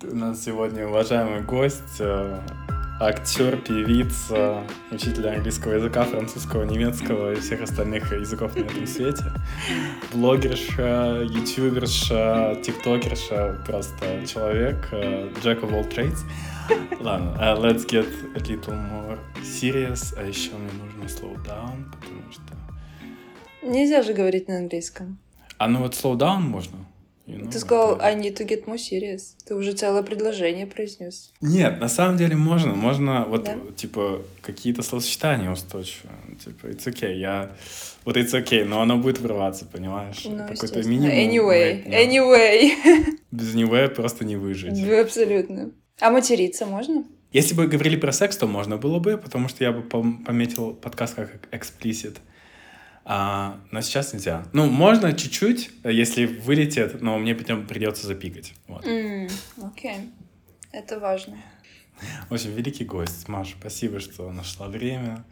У нас сегодня уважаемый гость, э, актер, певица, учитель английского языка, французского, немецкого и всех остальных языков на этом свете. Блогерша, ютуберша, тиктокерша, просто человек, э, jack of all trades. Ладно, uh, let's get a little more serious. А еще мне нужно slow down, потому что... Нельзя же говорить на английском. А ну вот slow down можно? You know, Ты сказал, это... I need to get more serious. Ты уже целое предложение произнес. Нет, на самом деле можно. Можно вот, да? типа, какие-то словосочетания устойчивые. Типа, it's okay, я... Вот it's okay, но оно будет врываться, понимаешь? Ну, Какой-то минимум. Anyway, right, anyway. Без anyway просто не выжить. Да, абсолютно. А материться можно? Если бы говорили про секс, то можно было бы, потому что я бы пометил подкаст как explicit. А, но сейчас нельзя. Ну, можно чуть-чуть, если вылетит, но мне потом придется запикать. Вот. Mm, окей. Okay. Это важно. В общем, великий гость. Маша, спасибо, что нашла время.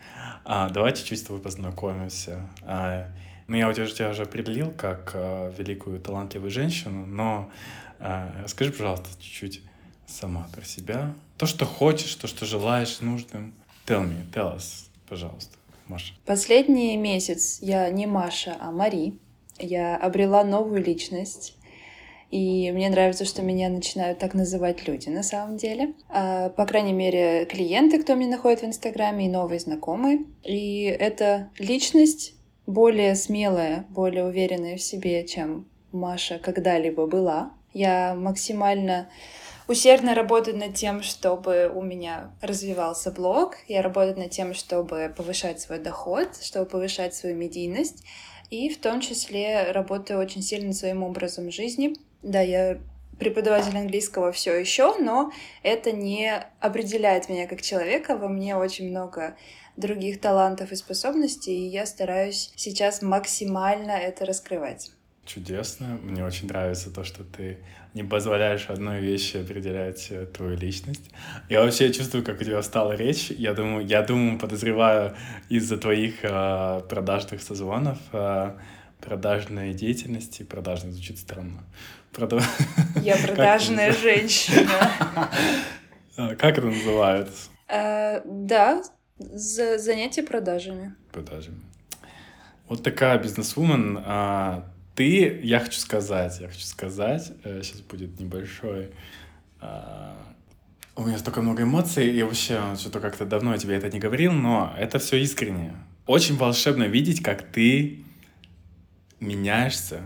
А, давай чуть-чуть с тобой познакомимся. А, ну, я у тебя, тебя уже определил как а, великую талантливую женщину, но а, расскажи, пожалуйста, чуть-чуть сама про себя. То, что хочешь, то, что желаешь нужным. Tell me, tell us, пожалуйста, Маша. Последний месяц я не Маша, а Мари. Я обрела новую личность. И мне нравится, что меня начинают так называть люди на самом деле. А, по крайней мере, клиенты, кто меня находит в Инстаграме, и новые знакомые. И эта личность более смелая, более уверенная в себе, чем Маша когда-либо была. Я максимально усердно работаю над тем, чтобы у меня развивался блог. Я работаю над тем, чтобы повышать свой доход, чтобы повышать свою медийность. И в том числе работаю очень сильно своим образом жизни. Да, я преподаватель английского все еще, но это не определяет меня как человека. Во мне очень много других талантов и способностей, и я стараюсь сейчас максимально это раскрывать чудесно. Мне очень нравится то, что ты не позволяешь одной вещи определять э, твою личность. Я вообще чувствую, как у тебя стала речь. Я думаю, я думаю, подозреваю из-за твоих э, продажных созвонов, э, продажной деятельности. Продажная звучит странно. Прода... Я продажная женщина. А, как это называется? Э, да, занятие продажами. Продажами. Вот такая бизнесвумен а, ты, я хочу сказать, я хочу сказать, сейчас э, будет небольшой... А, у меня столько много эмоций, и вообще, что-то как-то давно я тебе это не говорил, но это все искренне. Очень волшебно видеть, как ты меняешься.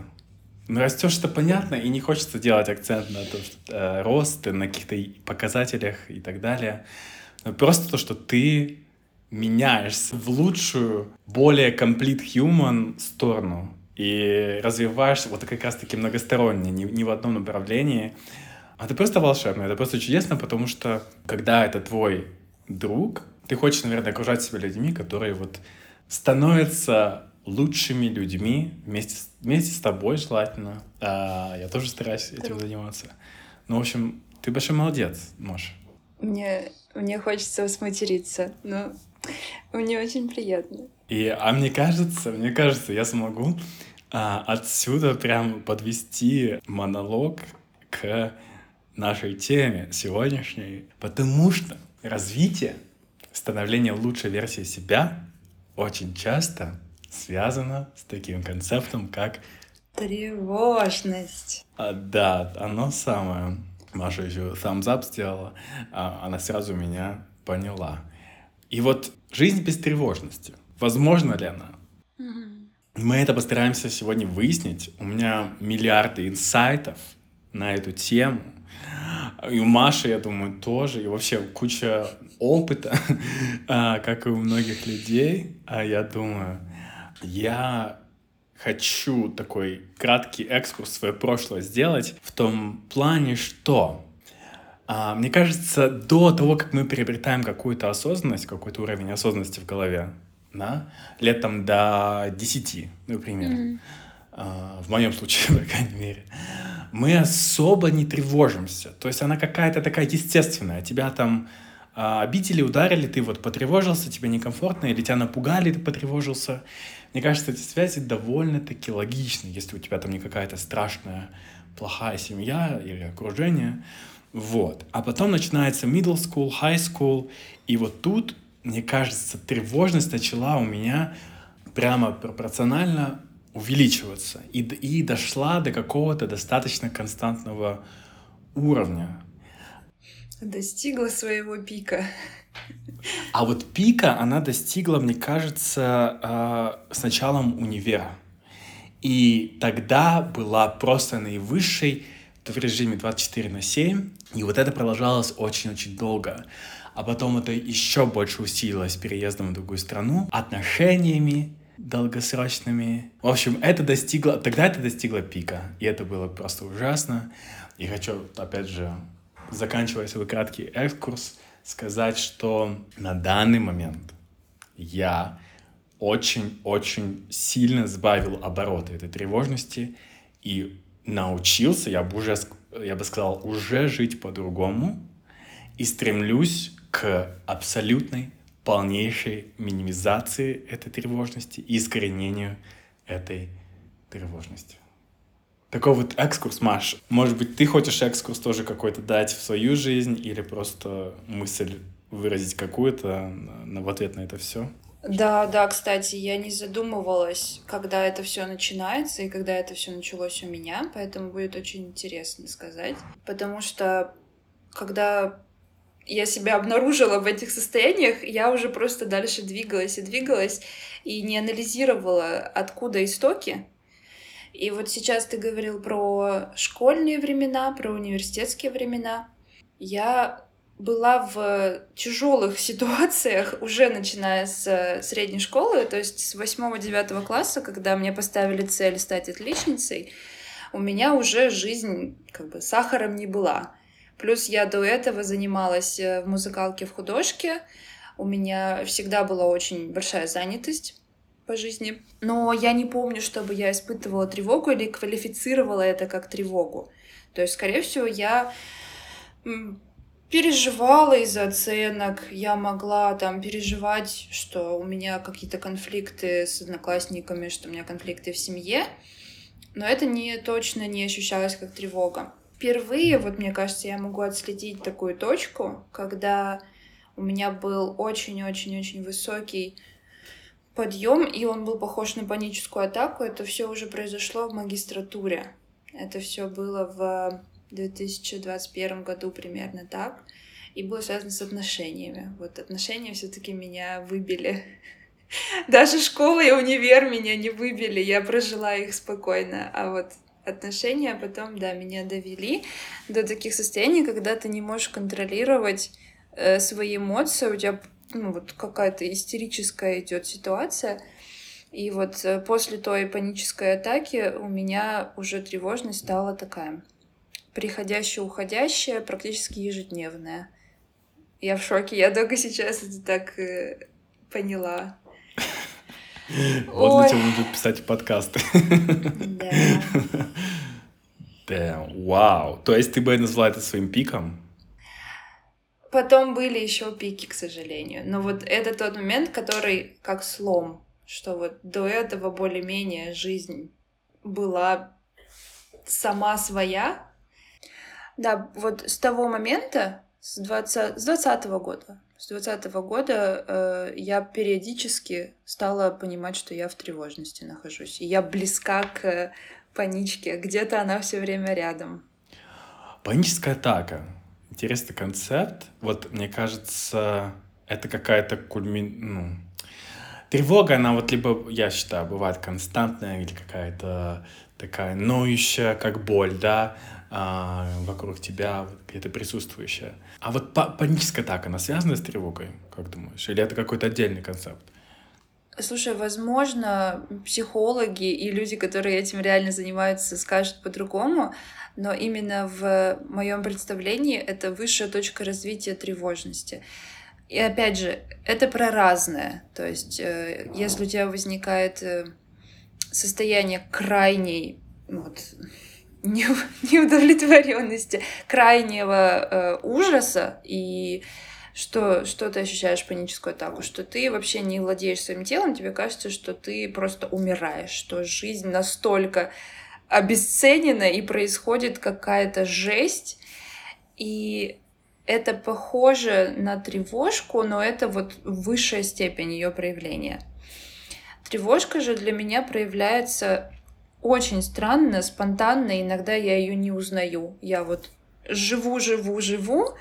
Ну, растешь, это понятно, и не хочется делать акцент на то, что э, рост, на каких-то показателях и так далее. Но просто то, что ты меняешься в лучшую, более complete human сторону и развиваешься вот как раз-таки многосторонне, не, не в одном направлении. А это просто волшебно, это просто чудесно, потому что когда это твой друг, ты хочешь, наверное, окружать себя людьми, которые вот становятся лучшими людьми вместе, с, вместе с тобой желательно. А, я тоже стараюсь этим заниматься. Ну, в общем, ты большой молодец, Маша. Мне, мне хочется сматериться, но мне очень приятно. И, а мне кажется, мне кажется, я смогу а, отсюда прям подвести монолог к нашей теме сегодняшней, потому что развитие, становление лучшей версии себя очень часто связано с таким концептом, как тревожность. А, да, оно самое. Маша еще thumbs up сделала, а, она сразу меня поняла. И вот жизнь без тревожности, возможно ли она? Мы это постараемся сегодня выяснить. У меня миллиарды инсайтов на эту тему. И у Маши, я думаю, тоже. И вообще куча опыта, а, как и у многих людей. А я думаю, я хочу такой краткий экскурс в свое прошлое сделать в том плане, что а, мне кажется, до того, как мы приобретаем какую-то осознанность, какой-то уровень осознанности в голове, да, лет там до 10, например, mm-hmm. в моем случае, по крайней мере, мы особо не тревожимся. То есть она какая-то такая естественная. Тебя там а, обидели, ударили, ты вот потревожился, тебе некомфортно, или тебя напугали, ты потревожился. Мне кажется, эти связи довольно-таки логичны, если у тебя там не какая-то страшная, плохая семья или окружение. Вот. А потом начинается middle school, high school, и вот тут, мне кажется, тревожность начала у меня прямо пропорционально увеличиваться и, и дошла до какого-то достаточно константного уровня. Достигла своего пика. А вот пика она достигла, мне кажется, э, с началом универа. И тогда была просто наивысшей в режиме 24 на 7. И вот это продолжалось очень-очень долго. А потом это еще больше усилилось переездом в другую страну, отношениями долгосрочными. В общем, это достигло, тогда это достигло пика. И это было просто ужасно. И хочу, опять же, заканчивая свой краткий экскурс, сказать, что на данный момент я очень-очень сильно сбавил обороты этой тревожности и научился, я бы уже, я бы сказал, уже жить по-другому и стремлюсь к абсолютной, полнейшей минимизации этой тревожности и искоренению этой тревожности. Такой вот экскурс, Маш. Может быть, ты хочешь экскурс тоже какой-то дать в свою жизнь или просто мысль выразить какую-то в ответ на это все? Да, да, кстати, я не задумывалась, когда это все начинается и когда это все началось у меня, поэтому будет очень интересно сказать. Потому что когда я себя обнаружила в этих состояниях, я уже просто дальше двигалась и двигалась и не анализировала, откуда истоки. И вот сейчас ты говорил про школьные времена, про университетские времена. Я была в тяжелых ситуациях уже начиная с э, средней школы, то есть с 8-9 класса, когда мне поставили цель стать отличницей, у меня уже жизнь как бы сахаром не была. Плюс я до этого занималась э, в музыкалке в художке, у меня всегда была очень большая занятость по жизни. Но я не помню, чтобы я испытывала тревогу или квалифицировала это как тревогу. То есть, скорее всего, я переживала из-за оценок, я могла там переживать, что у меня какие-то конфликты с одноклассниками, что у меня конфликты в семье, но это не точно не ощущалось как тревога. Впервые, вот мне кажется, я могу отследить такую точку, когда у меня был очень-очень-очень высокий подъем, и он был похож на паническую атаку. Это все уже произошло в магистратуре. Это все было в 2021 году примерно так. И было связано с отношениями. Вот отношения все-таки меня выбили. Даже школа и универ меня не выбили, я прожила их спокойно. А вот отношения потом, да, меня довели до таких состояний, когда ты не можешь контролировать э, свои эмоции, у тебя ну, вот какая-то истерическая идет ситуация. И вот э, после той панической атаки у меня уже тревожность стала такая приходящая, уходящая, практически ежедневная. Я в шоке, я только сейчас это так э, поняла. Вот для чего будут писать подкасты. Да. Да, вау. То есть ты бы назвала это своим пиком? Потом были еще пики, к сожалению. Но вот это тот момент, который как слом, что вот до этого более-менее жизнь была сама своя, да, вот с того момента, с 20, с 20 года, с 20 года э, я периодически стала понимать, что я в тревожности нахожусь. И я близка к паничке. Где-то она все время рядом. Паническая атака. Интересный концепт. Вот, мне кажется, это какая-то кульми... ну, тревога, она вот либо, я считаю, бывает константная или какая-то такая ноющая, как боль, да, а, вокруг тебя, где-то присутствующая. А вот паническая атака, она связана с тревогой, как думаешь? Или это какой-то отдельный концепт? Слушай, возможно, психологи и люди, которые этим реально занимаются, скажут по-другому, но именно в моем представлении это высшая точка развития тревожности. И опять же, это про разное. То есть, э, если у тебя возникает э, состояние крайней вот, неудовлетворенности, крайнего э, ужаса и что, что ты ощущаешь паническую атаку, что ты вообще не владеешь своим телом, тебе кажется, что ты просто умираешь, что жизнь настолько обесценена и происходит какая-то жесть, И это похоже на тревожку, но это вот высшая степень ее проявления. Тревожка же для меня проявляется очень странно, спонтанно, иногда я ее не узнаю. Я вот живу, живу, живу,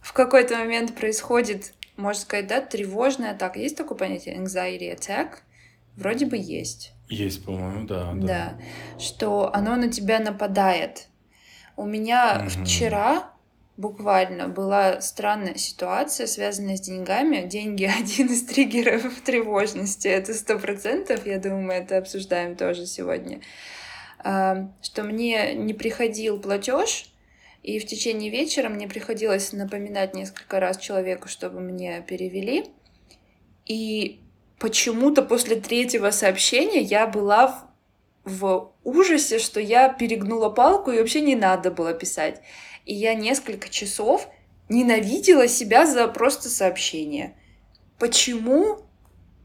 в какой-то момент происходит, можно сказать, да, тревожная атака. Есть такое понятие anxiety attack? Вроде бы есть. Есть, по-моему, да, да. Да, что оно на тебя нападает. У меня угу. вчера буквально была странная ситуация, связанная с деньгами. Деньги — один из триггеров тревожности. Это сто процентов. Я думаю, мы это обсуждаем тоже сегодня. А, что мне не приходил платеж, и в течение вечера мне приходилось напоминать несколько раз человеку, чтобы мне перевели. И почему-то после третьего сообщения я была в, в ужасе, что я перегнула палку и вообще не надо было писать. И я несколько часов ненавидела себя за просто сообщение. Почему?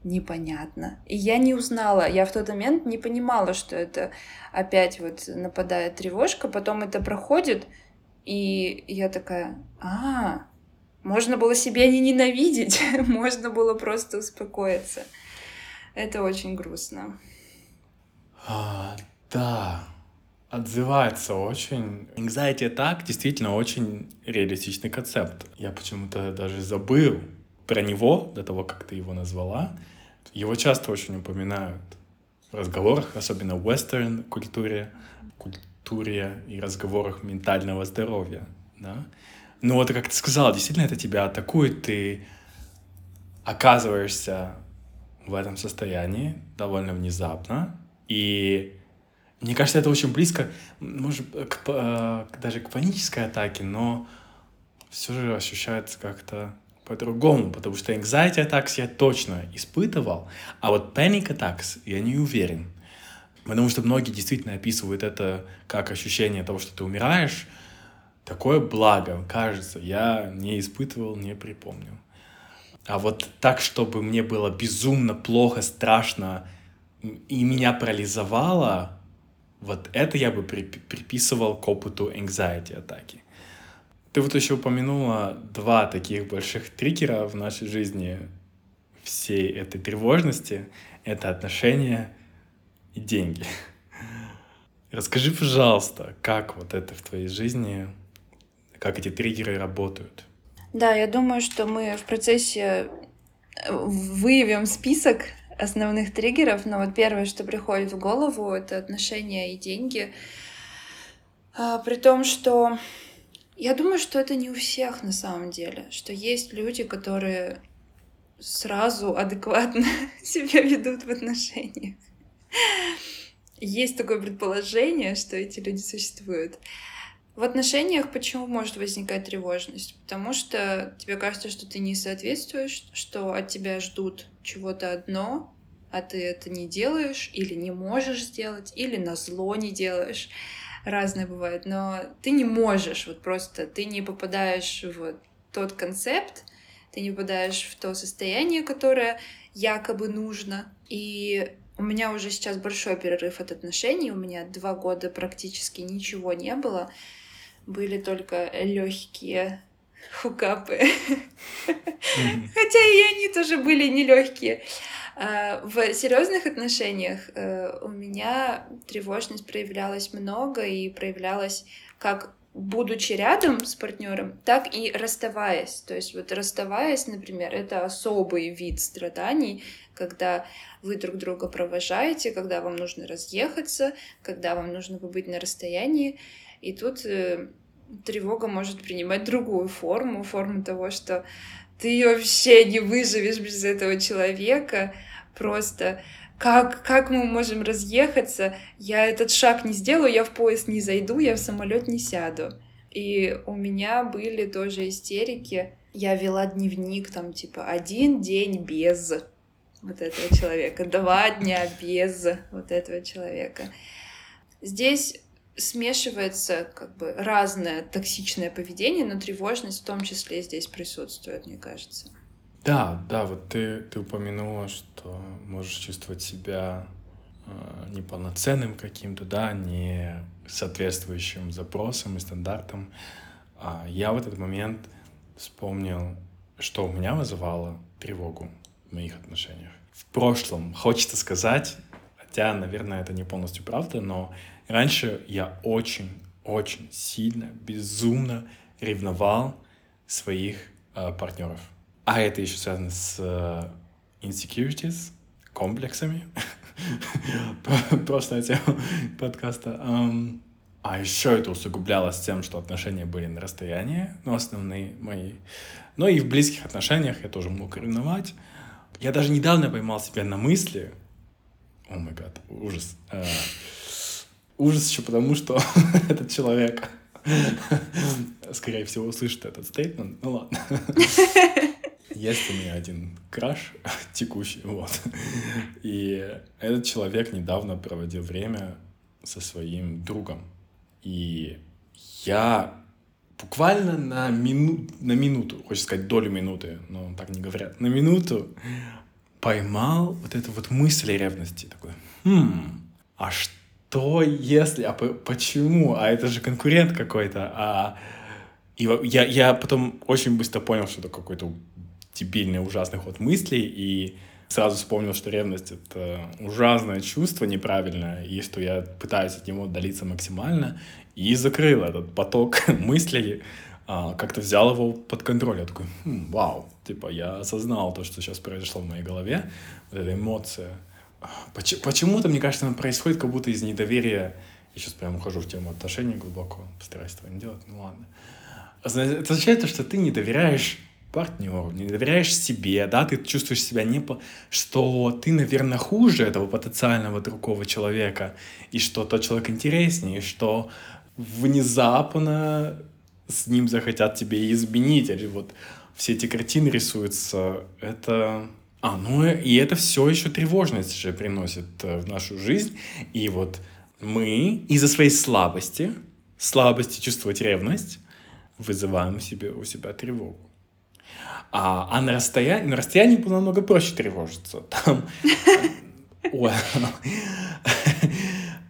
Непонятно. И я не узнала, я в тот момент не понимала, что это опять вот нападает тревожка, потом это проходит, и я такая, а, можно было себя не ненавидеть, можно было просто успокоиться. Это очень грустно. А, да, отзывается очень. Anxiety так действительно очень реалистичный концепт. Я почему-то даже забыл про него до того, как ты его назвала. Его часто очень упоминают в разговорах, особенно в вестерн культуре и разговорах ментального здоровья, да. Но вот, как ты сказала, действительно это тебя атакует, ты оказываешься в этом состоянии довольно внезапно, и мне кажется, это очень близко, может, к, э, даже к панической атаке, но все же ощущается как-то по-другому, потому что anxiety attacks я точно испытывал, а вот panic attacks я не уверен. Потому что многие действительно описывают это как ощущение того, что ты умираешь. Такое благо, кажется, я не испытывал, не припомню. А вот так, чтобы мне было безумно плохо, страшно, и меня парализовало, вот это я бы приписывал к опыту anxiety атаки. Ты вот еще упомянула два таких больших триггера в нашей жизни всей этой тревожности. Это отношения и деньги. Расскажи, пожалуйста, как вот это в твоей жизни, как эти триггеры работают? Да, я думаю, что мы в процессе э, выявим список основных триггеров, но вот первое, что приходит в голову, это отношения и деньги. А, при том, что я думаю, что это не у всех на самом деле, что есть люди, которые сразу адекватно себя ведут в отношениях. Есть такое предположение, что эти люди существуют. В отношениях почему может возникать тревожность? Потому что тебе кажется, что ты не соответствуешь, что от тебя ждут чего-то одно, а ты это не делаешь или не можешь сделать, или на зло не делаешь. Разное бывает, но ты не можешь, вот просто ты не попадаешь в тот концепт, ты не попадаешь в то состояние, которое якобы нужно. И у меня уже сейчас большой перерыв от отношений, у меня два года практически ничего не было, были только легкие хукапы. Хотя и они тоже были нелегкие. А, в серьезных отношениях э, у меня тревожность проявлялась много и проявлялась как будучи рядом с партнером, так и расставаясь. То есть вот расставаясь, например, это особый вид страданий, когда вы друг друга провожаете, когда вам нужно разъехаться, когда вам нужно побыть на расстоянии. И тут э, тревога может принимать другую форму, форму того, что ты вообще не выживешь без этого человека, просто как, как мы можем разъехаться? Я этот шаг не сделаю, я в поезд не зайду, я в самолет не сяду. И у меня были тоже истерики. Я вела дневник, там, типа, один день без вот этого человека, два дня без вот этого человека. Здесь смешивается как бы разное токсичное поведение, но тревожность в том числе здесь присутствует, мне кажется. Да, да, вот ты, ты упомянула, что можешь чувствовать себя э, неполноценным каким-то, да, не соответствующим запросам и стандартам. А я в этот момент вспомнил, что у меня вызывало тревогу в моих отношениях. В прошлом, хочется сказать, хотя, наверное, это не полностью правда, но раньше я очень-очень сильно, безумно ревновал своих э, партнеров. А это еще связано с э, insecurities, комплексами. Прошлая тема подкаста. А еще это усугублялось тем, что отношения были на расстоянии, ну, основные мои. Но и в близких отношениях я тоже мог ревновать. Я даже недавно поймал себя на мысли, о май гад, ужас. А, ужас еще потому, что этот человек, скорее всего, услышит этот стейтмент. Ну ладно. Есть у меня один краш текущий, вот. И этот человек недавно проводил время со своим другом. И я буквально на, мину... на минуту, хочется сказать долю минуты, но так не говорят, на минуту поймал вот эту вот мысль ревности. Такой, хм, а что если, а почему? А это же конкурент какой-то, а... И я, я потом очень быстро понял, что это какой-то дебильный, ужасный ход мыслей, и сразу вспомнил, что ревность — это ужасное чувство неправильное, и что я пытаюсь от него отдалиться максимально, и закрыл этот поток мыслей, а, как-то взял его под контроль. Я такой, хм, вау, типа я осознал то, что сейчас произошло в моей голове, вот эта эмоция. Почему-то, мне кажется, она происходит как будто из недоверия. Я сейчас прям ухожу в тему отношений глубоко, постараюсь этого не делать, ну ладно. Это означает то, что ты не доверяешь партнеру, не доверяешь себе, да, ты чувствуешь себя не по... что ты, наверное, хуже этого потенциального другого человека, и что тот человек интереснее, и что внезапно с ним захотят тебе изменить, или вот все эти картины рисуются, это... А, ну и это все еще тревожность же приносит э, в нашу жизнь, и вот мы из-за своей слабости, слабости чувствовать ревность, вызываем себе, у себя тревогу. А, а на, расстоянии, на расстоянии было намного проще тревожиться. Там...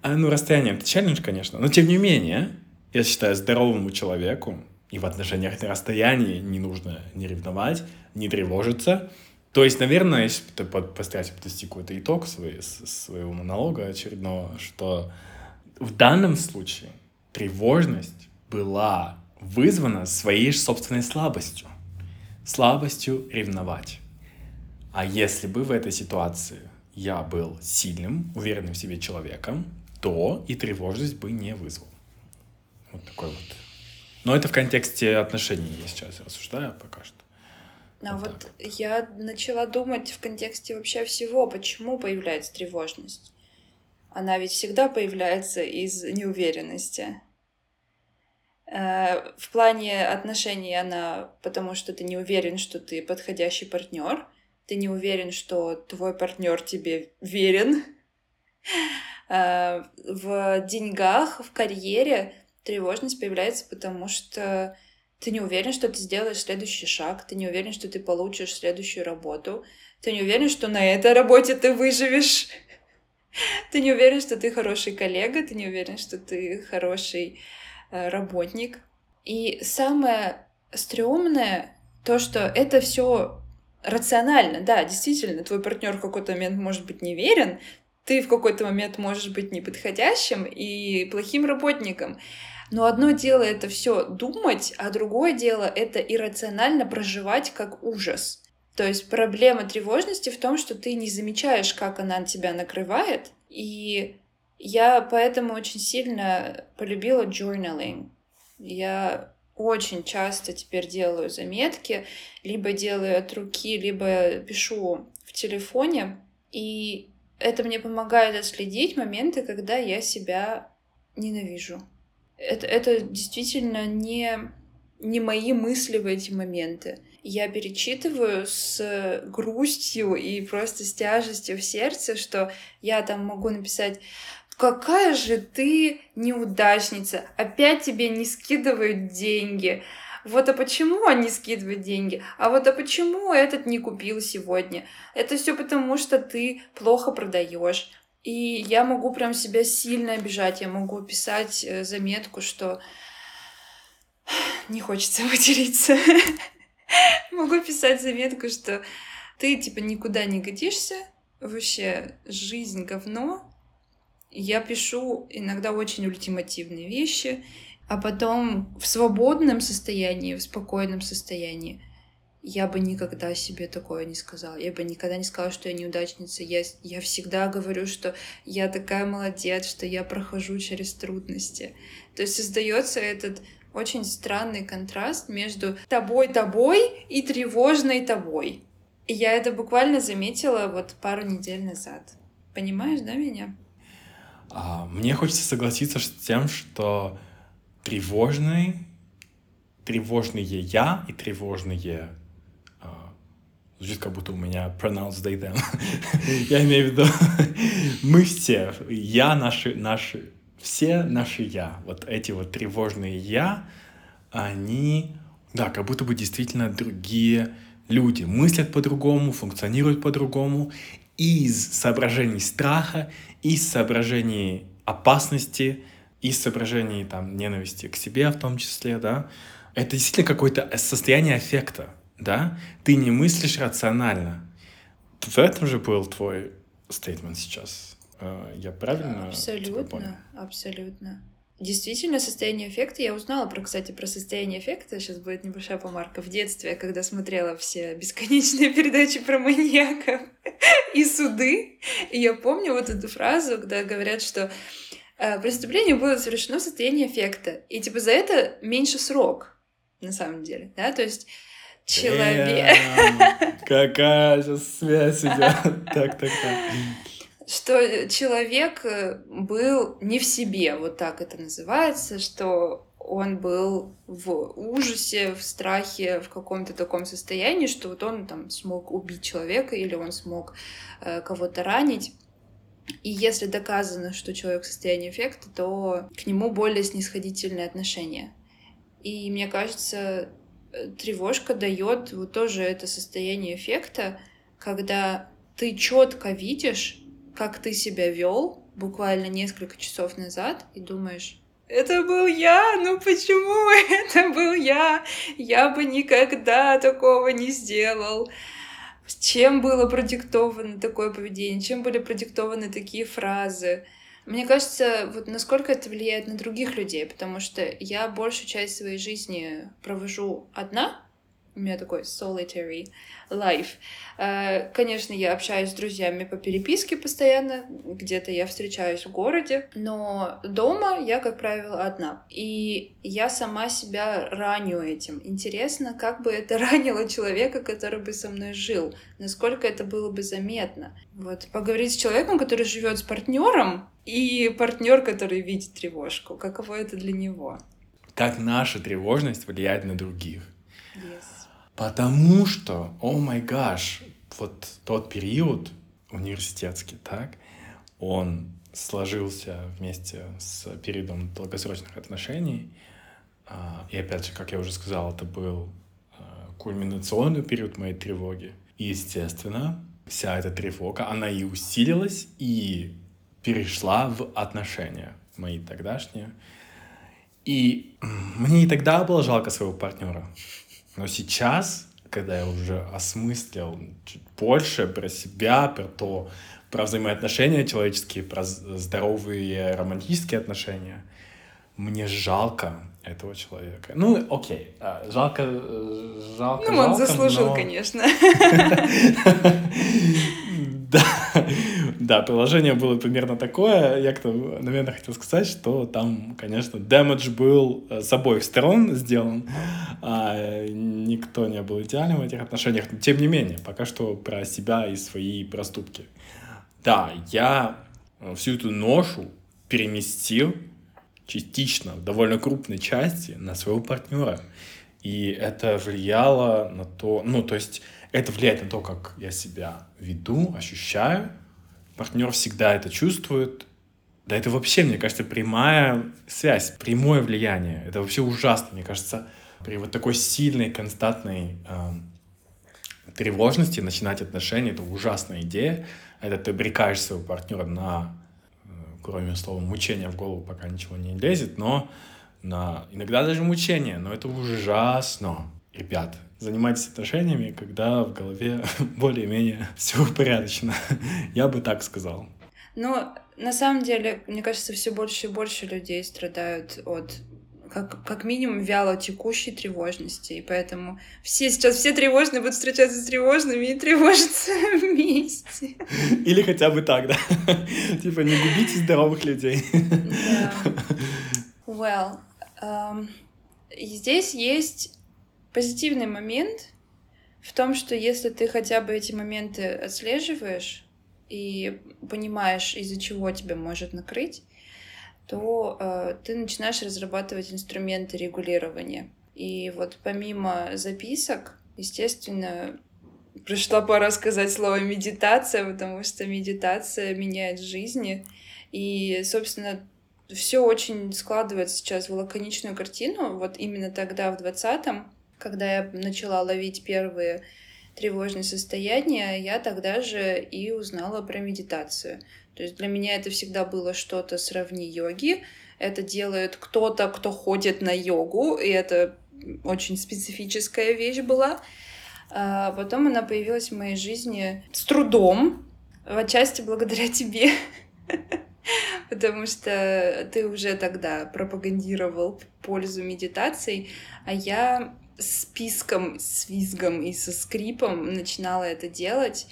А, ну, расстояние — это челлендж, конечно. Но, тем не менее, я считаю, здоровому человеку и в отношениях на расстоянии не нужно не ревновать, не тревожиться. То есть, наверное, если постараюсь подвести какой-то итог своей, своего монолога очередного, что в данном случае тревожность была вызвана своей собственной слабостью слабостью ревновать. А если бы в этой ситуации я был сильным, уверенным в себе человеком, то и тревожность бы не вызвал. Вот такой вот. Но это в контексте отношений я сейчас рассуждаю пока что. А вот, вот я начала думать в контексте вообще всего, почему появляется тревожность. Она ведь всегда появляется из неуверенности. Э, в плане отношений она, потому что ты не уверен, что ты подходящий партнер, ты не уверен, что твой партнер тебе верен. Э, в деньгах, в карьере тревожность появляется, потому что ты не уверен, что ты сделаешь следующий шаг, ты не уверен, что ты получишь следующую работу, ты не уверен, что на этой работе ты выживешь, ты не уверен, что ты хороший коллега, ты не уверен, что ты хороший Э, работник. И самое стрёмное то, что это все рационально. Да, действительно, твой партнер в какой-то момент может быть неверен, ты в какой-то момент можешь быть неподходящим и плохим работником. Но одно дело это все думать, а другое дело это иррационально проживать как ужас. То есть проблема тревожности в том, что ты не замечаешь, как она тебя накрывает, и я поэтому очень сильно полюбила journaling. Я очень часто теперь делаю заметки, либо делаю от руки, либо пишу в телефоне. И это мне помогает отследить моменты, когда я себя ненавижу. Это, это действительно не, не мои мысли в эти моменты. Я перечитываю с грустью и просто с тяжестью в сердце, что я там могу написать какая же ты неудачница, опять тебе не скидывают деньги. Вот а почему они скидывают деньги? А вот а почему этот не купил сегодня? Это все потому, что ты плохо продаешь. И я могу прям себя сильно обижать. Я могу писать э, заметку, что Не хочется материться. Могу писать заметку, что ты, типа, никуда не годишься, вообще жизнь говно. Я пишу иногда очень ультимативные вещи, а потом в свободном состоянии, в спокойном состоянии я бы никогда себе такое не сказала. Я бы никогда не сказала, что я неудачница. Я, я всегда говорю, что я такая молодец, что я прохожу через трудности. То есть создается этот очень странный контраст между тобой-тобой и тревожной тобой. И я это буквально заметила вот пару недель назад. Понимаешь, да, меня? А, мне хочется согласиться с тем, что тревожный, тревожные я и тревожные Звучит, как будто у меня pronounced they them. я имею в виду, мы все, я, наши, наши, все наши я, вот эти вот тревожные я, они, да, как будто бы действительно другие люди, мыслят по-другому, функционируют по-другому, из соображений страха, из соображений опасности, из соображений там ненависти к себе в том числе, да, это действительно какое-то состояние аффекта, да, ты не мыслишь рационально. В этом же был твой стейтмент сейчас. Э, я правильно Абсолютно, абсолютно. Действительно, состояние эффекта. Я узнала, про, кстати, про состояние эффекта. Сейчас будет небольшая помарка. В детстве, когда смотрела все бесконечные передачи про маньяков и суды, и я помню вот эту фразу, когда говорят, что э, преступление было совершено в состоянии эффекта. И типа за это меньше срок, на самом деле. Да? То есть человек. Какая сейчас связь идет. Так, так, так. Что человек э, был не в себе, вот так это называется, что он был в ужасе, в страхе, в каком-то таком состоянии, что вот он там смог убить человека или он смог э, кого-то ранить. И если доказано, что человек в состоянии эффекта, то к нему более снисходительное отношение. И мне кажется, тревожка дает вот тоже это состояние эффекта, когда ты четко видишь, как ты себя вел буквально несколько часов назад и думаешь, это был я, ну почему это был я? Я бы никогда такого не сделал. Чем было продиктовано такое поведение? Чем были продиктованы такие фразы? Мне кажется, вот насколько это влияет на других людей, потому что я большую часть своей жизни провожу одна, у меня такой solitary life. Э, конечно, я общаюсь с друзьями по переписке постоянно, где-то я встречаюсь в городе, но дома я, как правило, одна. И я сама себя раню этим. Интересно, как бы это ранило человека, который бы со мной жил, насколько это было бы заметно. Вот, поговорить с человеком, который живет с партнером, и партнер, который видит тревожку, каково это для него. Как наша тревожность влияет на других. Yes. Потому что, о май гаш, вот тот период университетский, так, он сложился вместе с периодом долгосрочных отношений. А, и опять же, как я уже сказал, это был а, кульминационный период моей тревоги. И, естественно, вся эта тревога, она и усилилась, и перешла в отношения мои тогдашние. И мне и тогда было жалко своего партнера. Но сейчас, когда я уже осмыслил чуть больше про себя, про то, про взаимоотношения человеческие, про здоровые романтические отношения, мне жалко этого человека. Ну, окей, а, жалко, э, жалко, Ну, жалко, он заслужил, но... конечно. Да, да, приложение было примерно такое. Я, кто, наверное, хотел сказать, что там, конечно, damage был с обоих сторон сделан. А никто не был идеальным в этих отношениях. Но, тем не менее, пока что про себя и свои проступки. Да, я всю эту ношу переместил частично, в довольно крупной части, на своего партнера. И это влияло на то, ну, то есть это влияет на то, как я себя веду, ощущаю. Партнер всегда это чувствует. Да это вообще, мне кажется, прямая связь, прямое влияние. Это вообще ужасно, мне кажется, при вот такой сильной, константной э, тревожности начинать отношения, это ужасная идея. Это ты обрекаешь своего партнера на, кроме слова, мучения в голову, пока ничего не лезет, но на иногда даже мучения, но это ужасно. Ребят, занимайтесь отношениями, когда в голове более-менее все упорядочено. Я бы так сказал. Ну, на самом деле, мне кажется, все больше и больше людей страдают от как, как минимум вяло текущей тревожности. И поэтому все сейчас все тревожные будут встречаться с тревожными и тревожиться вместе. Или хотя бы так, да? Типа не губите здоровых людей. Да. Well, um, здесь есть позитивный момент в том, что если ты хотя бы эти моменты отслеживаешь и понимаешь, из-за чего тебя может накрыть, то э, ты начинаешь разрабатывать инструменты регулирования. И вот помимо записок, естественно, пришла пора сказать слово медитация, потому что медитация меняет жизни. И, собственно, все очень складывается сейчас в лаконичную картину. Вот именно тогда, в 20-м, когда я начала ловить первые тревожные состояния, я тогда же и узнала про медитацию. То есть для меня это всегда было что-то сравни йоги. Это делает кто-то, кто ходит на йогу, и это очень специфическая вещь была. А потом она появилась в моей жизни с трудом, в отчасти благодаря тебе, потому что ты уже тогда пропагандировал пользу медитаций, а я списком, с визгом и со скрипом начинала это делать.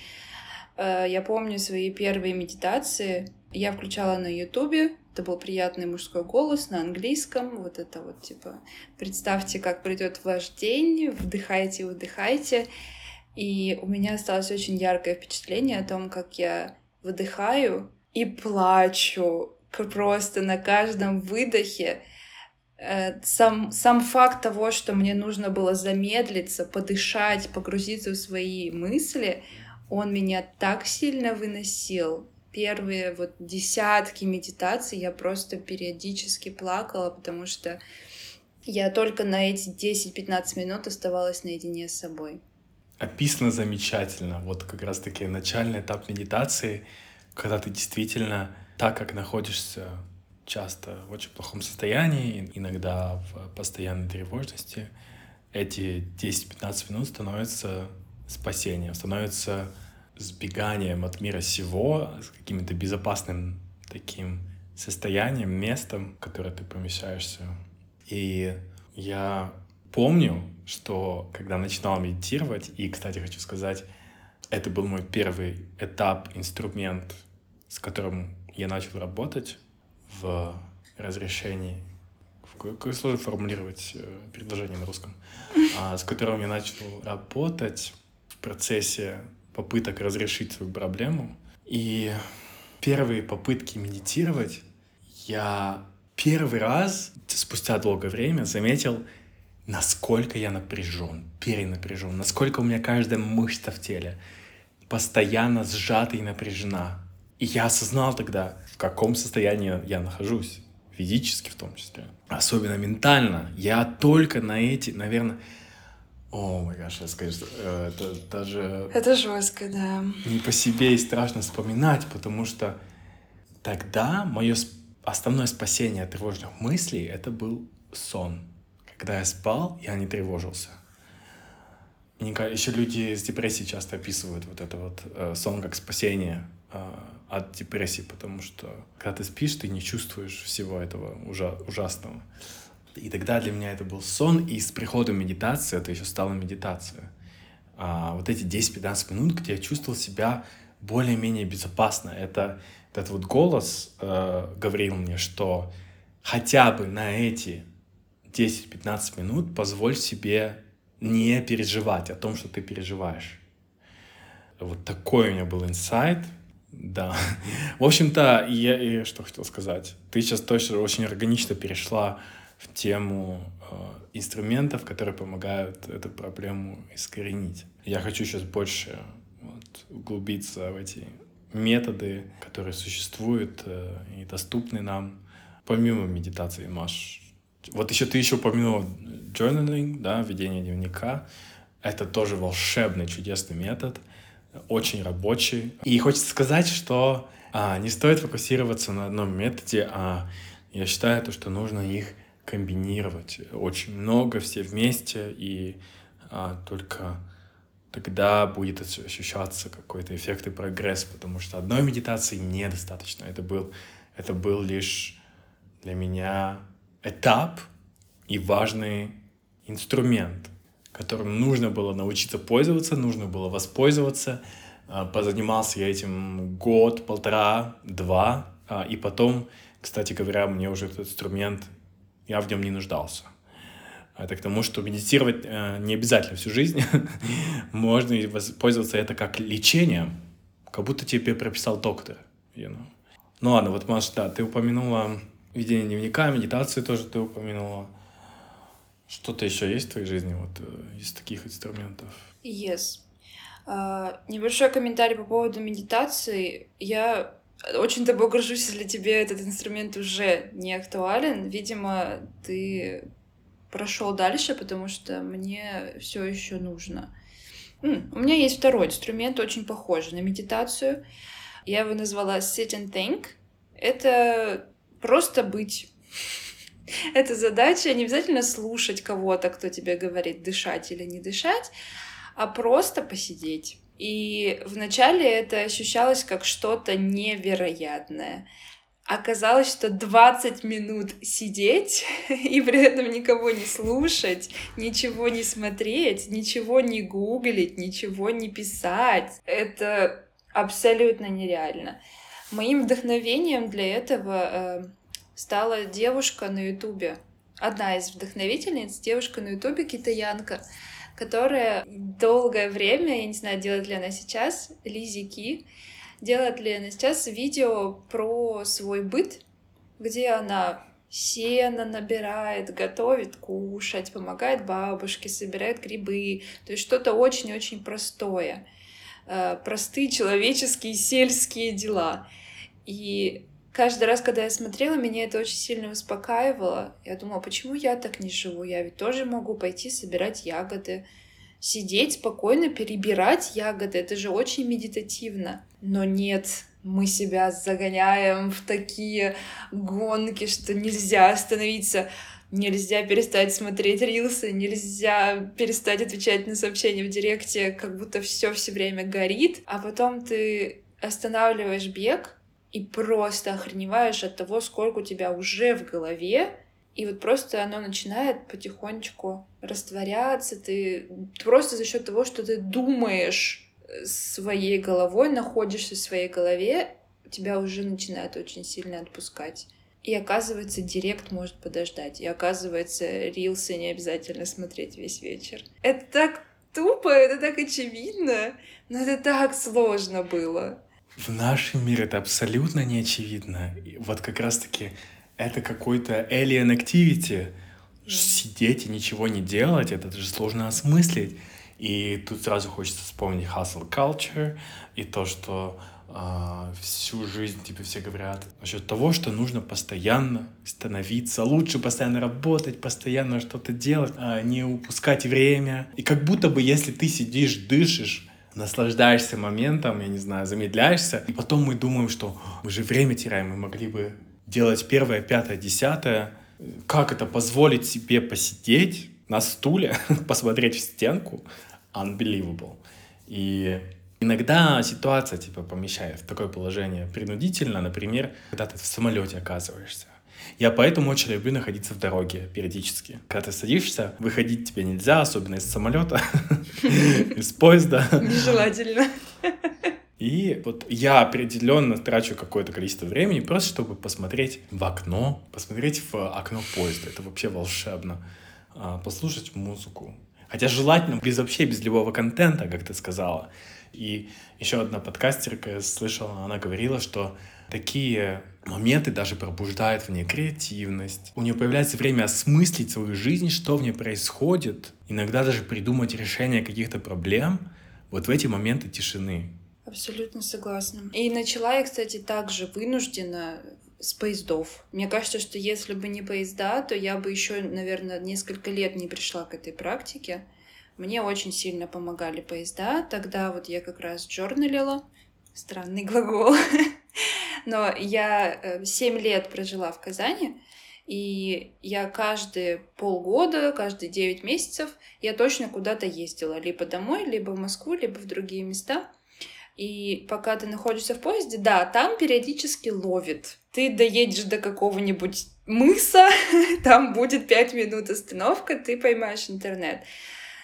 Э, я помню свои первые медитации. Я включала на Ютубе. Это был приятный мужской голос на английском. Вот это вот, типа, представьте, как придет ваш день, вдыхайте, выдыхайте. И у меня осталось очень яркое впечатление о том, как я выдыхаю и плачу просто на каждом выдохе. Э, сам, сам факт того, что мне нужно было замедлиться, подышать, погрузиться в свои мысли — он меня так сильно выносил. Первые вот десятки медитаций я просто периодически плакала, потому что я только на эти 10-15 минут оставалась наедине с собой. Описано замечательно. Вот как раз-таки начальный этап медитации, когда ты действительно, так как находишься часто в очень плохом состоянии, иногда в постоянной тревожности, эти 10-15 минут становятся спасением, становятся сбеганием от мира сего, с каким-то безопасным таким состоянием, местом, в которое ты помещаешься. И я помню, что когда начинал медитировать, и, кстати, хочу сказать, это был мой первый этап, инструмент, с которым я начал работать в разрешении. Какое сложно формулировать э, предложение на русском. А, с которым я начал работать в процессе попыток разрешить свою проблему. И первые попытки медитировать я первый раз спустя долгое время заметил, насколько я напряжен, перенапряжен, насколько у меня каждая мышца в теле постоянно сжата и напряжена. И я осознал тогда, в каком состоянии я нахожусь, физически в том числе, особенно ментально. Я только на эти, наверное, о мой гаш, это, конечно, это даже... Это жестко, да. Не по себе и страшно вспоминать, потому что тогда мое основное спасение от тревожных мыслей — это был сон. Когда я спал, я не тревожился. Еще люди с депрессией часто описывают вот это вот э, сон как спасение э, от депрессии, потому что когда ты спишь, ты не чувствуешь всего этого ужа ужасного. И тогда для меня это был сон, и с приходом медитации это еще стало медитация. А, вот эти 10-15 минут, где я чувствовал себя более-менее безопасно. Это этот вот голос э, говорил мне, что хотя бы на эти 10-15 минут позволь себе не переживать о том, что ты переживаешь. Вот такой у меня был инсайт. Да. В общем-то, я, я что хотел сказать. Ты сейчас точно очень органично перешла в тему э, инструментов, которые помогают эту проблему искоренить. Я хочу сейчас больше вот, углубиться в эти методы, которые существуют э, и доступны нам, помимо медитации, Маш. Вот еще ты еще упомянула journaling, да, ведение дневника. Это тоже волшебный, чудесный метод, очень рабочий. И хочется сказать, что а, не стоит фокусироваться на одном методе, а я считаю, то, что нужно их комбинировать очень много все вместе, и а, только тогда будет ощущаться какой-то эффект и прогресс, потому что одной медитации недостаточно. Это был, это был лишь для меня этап и важный инструмент, которым нужно было научиться пользоваться, нужно было воспользоваться. А, позанимался я этим год, полтора, два, а, и потом, кстати говоря, мне уже этот инструмент, я в нем не нуждался. Это к тому, что медитировать э, не обязательно всю жизнь. Можно воспользоваться это как лечением, как будто тебе прописал доктор. You know. Ну ладно, вот, Маш, да, ты упомянула ведение дневника, медитацию тоже ты упомянула. Что-то еще есть в твоей жизни вот э, из таких инструментов? Yes. Uh, небольшой комментарий по поводу медитации. Я очень тобой горжусь, если тебе этот инструмент уже не актуален. Видимо, ты прошел дальше, потому что мне все еще нужно. У меня есть второй инструмент, очень похожий на медитацию. Я его назвала Sit and Think. Это просто быть. Это задача не обязательно слушать кого-то, кто тебе говорит дышать или не дышать, а просто посидеть. И вначале это ощущалось как что-то невероятное. Оказалось, что 20 минут сидеть и при этом никого не слушать, ничего не смотреть, ничего не гуглить, ничего не писать, это абсолютно нереально. Моим вдохновением для этого э, стала девушка на Ютубе. Одна из вдохновительниц, девушка на Ютубе, китаянка, которая долгое время, я не знаю, делает ли она сейчас, Лизи Ки, делает ли она сейчас видео про свой быт, где она сено набирает, готовит кушать, помогает бабушке, собирает грибы. То есть что-то очень-очень простое. Э, простые человеческие сельские дела. И каждый раз, когда я смотрела, меня это очень сильно успокаивало. Я думала, почему я так не живу? Я ведь тоже могу пойти собирать ягоды, сидеть спокойно, перебирать ягоды. Это же очень медитативно. Но нет, мы себя загоняем в такие гонки, что нельзя остановиться. Нельзя перестать смотреть рилсы, нельзя перестать отвечать на сообщения в директе, как будто все все время горит, а потом ты останавливаешь бег, и просто охреневаешь от того, сколько у тебя уже в голове, и вот просто оно начинает потихонечку растворяться, ты просто за счет того, что ты думаешь своей головой, находишься в своей голове, тебя уже начинает очень сильно отпускать. И оказывается, директ может подождать. И оказывается, рилсы не обязательно смотреть весь вечер. Это так тупо, это так очевидно, но это так сложно было. В нашем мире это абсолютно не очевидно. И вот как раз-таки это какой-то alien activity. Сидеть и ничего не делать, это же сложно осмыслить. И тут сразу хочется вспомнить hustle culture и то, что э, всю жизнь тебе все говорят насчет того, что нужно постоянно становиться лучше, постоянно работать, постоянно что-то делать, а не упускать время. И как будто бы если ты сидишь, дышишь, наслаждаешься моментом, я не знаю, замедляешься, и потом мы думаем, что мы же время теряем, мы могли бы делать первое, пятое, десятое. Как это позволить себе посидеть на стуле, посмотреть в стенку? Unbelievable. И иногда ситуация типа помещает в такое положение принудительно, например, когда ты в самолете оказываешься я поэтому очень люблю находиться в дороге периодически. Когда ты садишься, выходить тебе нельзя, особенно из самолета, из поезда. Нежелательно. И вот я определенно трачу какое-то количество времени просто, чтобы посмотреть в окно, посмотреть в окно поезда. Это вообще волшебно. А, послушать музыку. Хотя желательно без вообще без любого контента, как ты сказала. И еще одна подкастерка слышала, она говорила, что такие моменты даже пробуждают в ней креативность. У нее появляется время осмыслить свою жизнь, что в ней происходит, иногда даже придумать решение каких-то проблем вот в эти моменты тишины. Абсолютно согласна. И начала я, кстати, также вынуждена с поездов. Мне кажется, что если бы не поезда, то я бы еще, наверное, несколько лет не пришла к этой практике. Мне очень сильно помогали поезда. Тогда вот я как раз джорналила. Странный глагол. Но я 7 э, лет прожила в Казани, И я каждые полгода, каждые 9 месяцев я точно куда-то ездила. Либо домой, либо в Москву, либо в другие места. И пока ты находишься в поезде, да, там периодически ловит. Ты доедешь до какого-нибудь мыса, там будет 5 минут остановка, ты поймаешь интернет.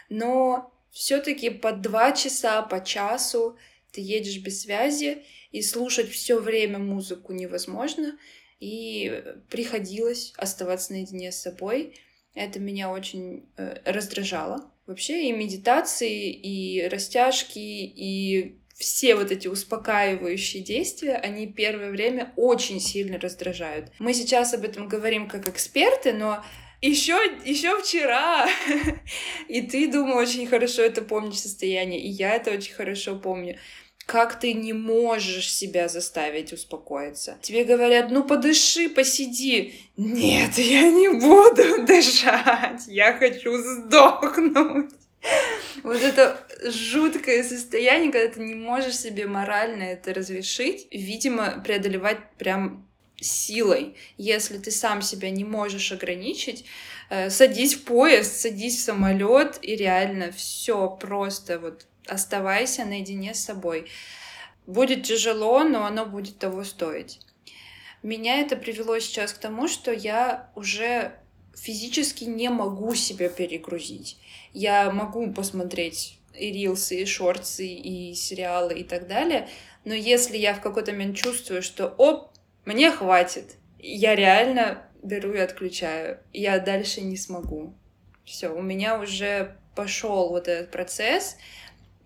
Но все-таки по два часа, по часу ты едешь без связи, и слушать все время музыку невозможно, и приходилось оставаться наедине с собой. Это меня очень э, раздражало. Вообще и медитации, и растяжки, и все вот эти успокаивающие действия, они первое время очень сильно раздражают. Мы сейчас об этом говорим как эксперты, но еще, еще вчера, и ты, думаю, очень хорошо это помнишь состояние, и я это очень хорошо помню как ты не можешь себя заставить успокоиться. Тебе говорят, ну подыши, посиди. Нет, я не буду дышать, я хочу сдохнуть. Вот это жуткое состояние, когда ты не можешь себе морально это разрешить, видимо, преодолевать прям силой. Если ты сам себя не можешь ограничить, э, садись в поезд, садись в самолет и реально все просто вот оставайся наедине с собой. Будет тяжело, но оно будет того стоить. Меня это привело сейчас к тому, что я уже физически не могу себя перегрузить. Я могу посмотреть и рилсы, и шорты, и сериалы, и так далее, но если я в какой-то момент чувствую, что оп, мне хватит, я реально беру и отключаю. Я дальше не смогу. Все, у меня уже пошел вот этот процесс.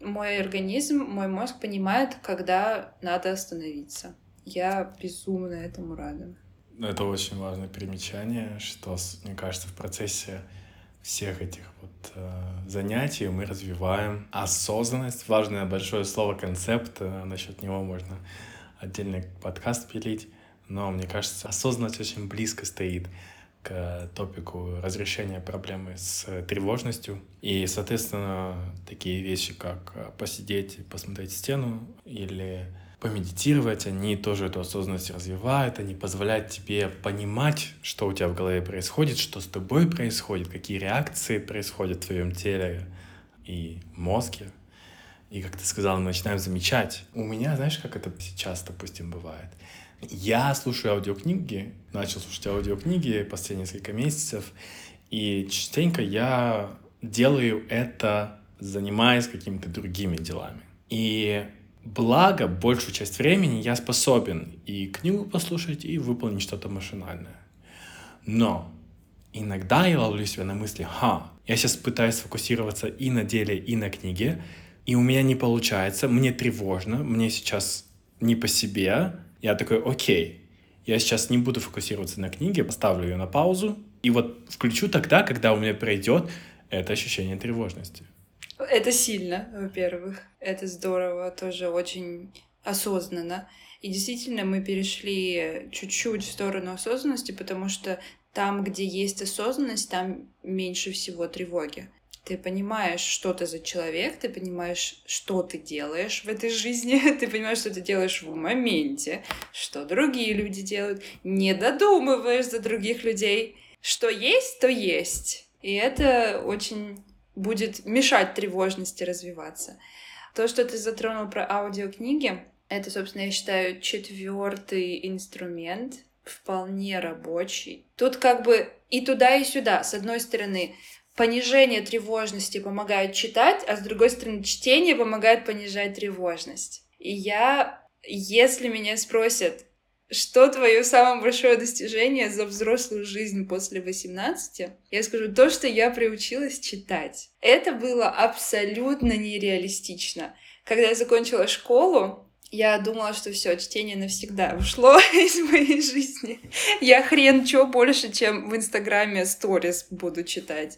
Мой организм, мой мозг понимает, когда надо остановиться. Я безумно этому рада. Это очень важное примечание, что, мне кажется, в процессе всех этих вот э, занятий мы развиваем осознанность. Важное большое слово концепт, э, насчет него можно отдельный подкаст пилить, но мне кажется, осознанность очень близко стоит к топику разрешения проблемы с тревожностью. И, соответственно, такие вещи, как посидеть и посмотреть стену или помедитировать, они тоже эту осознанность развивают, они позволяют тебе понимать, что у тебя в голове происходит, что с тобой происходит, какие реакции происходят в твоем теле и мозге. И, как ты сказал, мы начинаем замечать. У меня, знаешь, как это сейчас, допустим, бывает? Я слушаю аудиокниги, начал слушать аудиокниги последние несколько месяцев, и частенько я делаю это, занимаясь какими-то другими делами. И Благо, большую часть времени я способен и книгу послушать, и выполнить что-то машинальное. Но иногда я ловлю себя на мысли, ха, я сейчас пытаюсь сфокусироваться и на деле, и на книге, и у меня не получается, мне тревожно, мне сейчас не по себе. Я такой, окей, я сейчас не буду фокусироваться на книге, поставлю ее на паузу, и вот включу тогда, когда у меня пройдет это ощущение тревожности. Это сильно, во-первых. Это здорово, тоже очень осознанно. И действительно, мы перешли чуть-чуть в сторону осознанности, потому что там, где есть осознанность, там меньше всего тревоги. Ты понимаешь, что ты за человек, ты понимаешь, что ты делаешь в этой жизни, ты понимаешь, что ты делаешь в моменте, что другие люди делают, не додумываешь за других людей. Что есть, то есть. И это очень будет мешать тревожности развиваться. То, что ты затронул про аудиокниги, это, собственно, я считаю, четвертый инструмент, вполне рабочий. Тут как бы и туда, и сюда. С одной стороны, понижение тревожности помогает читать, а с другой стороны, чтение помогает понижать тревожность. И я, если меня спросят, что твое самое большое достижение за взрослую жизнь после 18? Я скажу то, что я приучилась читать. Это было абсолютно нереалистично. Когда я закончила школу, я думала, что все, чтение навсегда ушло из моей жизни. Я хрен что больше, чем в Инстаграме сторис буду читать.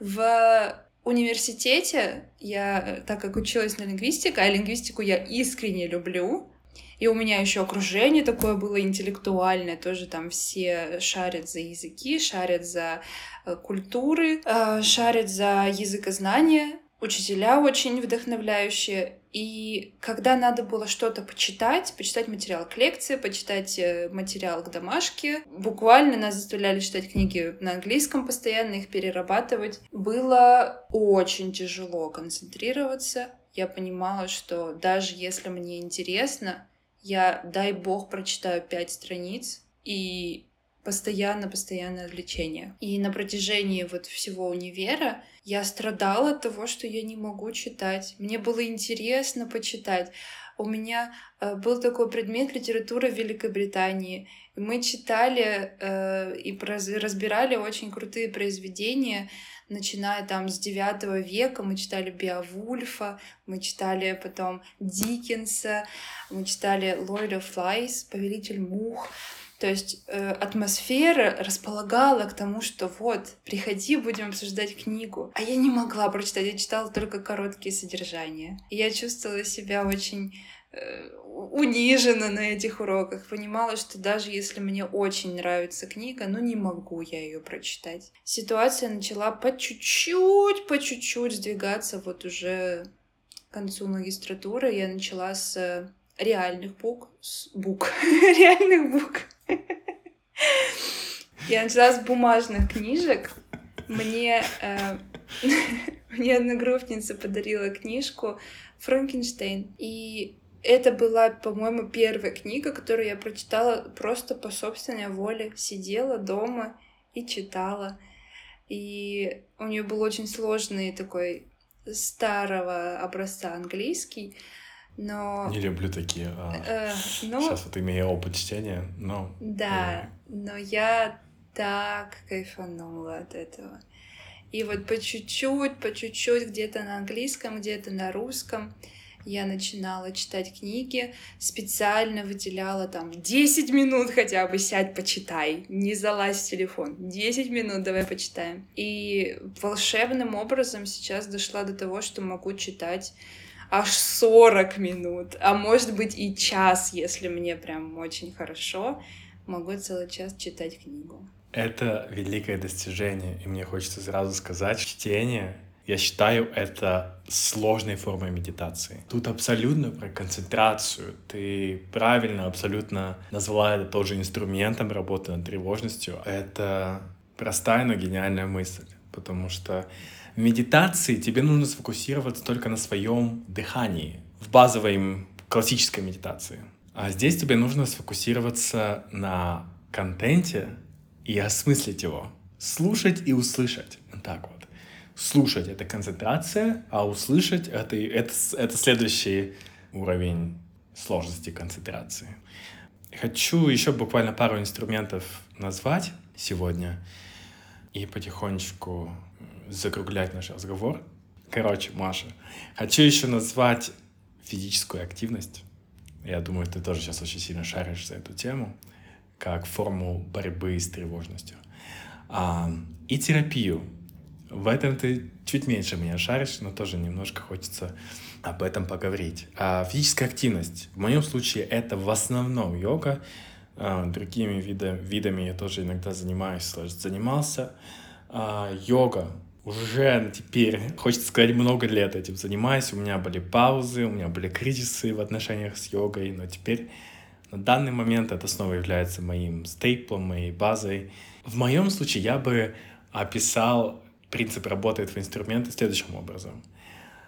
В университете я, так как училась на лингвистике, а лингвистику я искренне люблю, и у меня еще окружение такое было интеллектуальное, тоже там все шарят за языки, шарят за э, культуры, э, шарят за языкознание. Учителя очень вдохновляющие. И когда надо было что-то почитать, почитать материал к лекции, почитать э, материал к домашке, буквально нас заставляли читать книги на английском постоянно, их перерабатывать, было очень тяжело концентрироваться. Я понимала, что даже если мне интересно, я, дай бог, прочитаю пять страниц, и постоянно-постоянное отвлечение. И на протяжении вот всего универа я страдала от того, что я не могу читать. Мне было интересно почитать. У меня э, был такой предмет литература Великобритании. Мы читали э, и разбирали очень крутые произведения, начиная там с девятого века. Мы читали Беовульфа, мы читали потом Диккенса, мы читали of Flies, Повелитель мух. То есть э, атмосфера располагала к тому, что вот, приходи, будем обсуждать книгу. А я не могла прочитать, я читала только короткие содержания. И я чувствовала себя очень э, унижена на этих уроках. Понимала, что даже если мне очень нравится книга, ну не могу я ее прочитать. Ситуация начала по чуть-чуть, по чуть-чуть сдвигаться вот уже к концу магистратуры. Я начала с реальных бук, с бук, реальных бук я начала с бумажных книжек. Мне, э, мне одногруппница подарила книжку «Франкенштейн». И это была, по-моему, первая книга, которую я прочитала просто по собственной воле. Сидела дома и читала. И у нее был очень сложный такой старого образца английский, но... Не люблю такие. А... Э, но... Сейчас вот имею опыт чтения, но... Да, но я так кайфанула от этого. И вот по чуть-чуть, по чуть-чуть, где-то на английском, где-то на русском, я начинала читать книги, специально выделяла там 10 минут хотя бы, сядь, почитай, не залазь в телефон, 10 минут давай почитаем. И волшебным образом сейчас дошла до того, что могу читать аж 40 минут, а может быть и час, если мне прям очень хорошо, могу целый час читать книгу. Это великое достижение, и мне хочется сразу сказать, чтение я считаю это сложной формой медитации. Тут абсолютно про концентрацию. Ты правильно абсолютно назвала это тоже инструментом работы над тревожностью. Это простая, но гениальная мысль. Потому что в медитации тебе нужно сфокусироваться только на своем дыхании, в базовой классической медитации. А здесь тебе нужно сфокусироваться на контенте и осмыслить его. Слушать и услышать. Так вот. Слушать — это концентрация, а услышать — это, это, это следующий уровень сложности концентрации. Хочу еще буквально пару инструментов назвать сегодня и потихонечку закруглять наш разговор. Короче, Маша, хочу еще назвать физическую активность. Я думаю, ты тоже сейчас очень сильно шаришь за эту тему, как форму борьбы с тревожностью. А, и терапию. В этом ты чуть меньше меня шаришь, но тоже немножко хочется об этом поговорить. А физическая активность. В моем случае это в основном йога. А, другими вида, видами я тоже иногда занимаюсь, занимался. А, йога уже теперь, хочется сказать, много лет этим занимаюсь. У меня были паузы, у меня были кризисы в отношениях с йогой, но теперь на данный момент это снова является моим стейплом, моей базой. В моем случае я бы описал принцип работы этого инструмента следующим образом.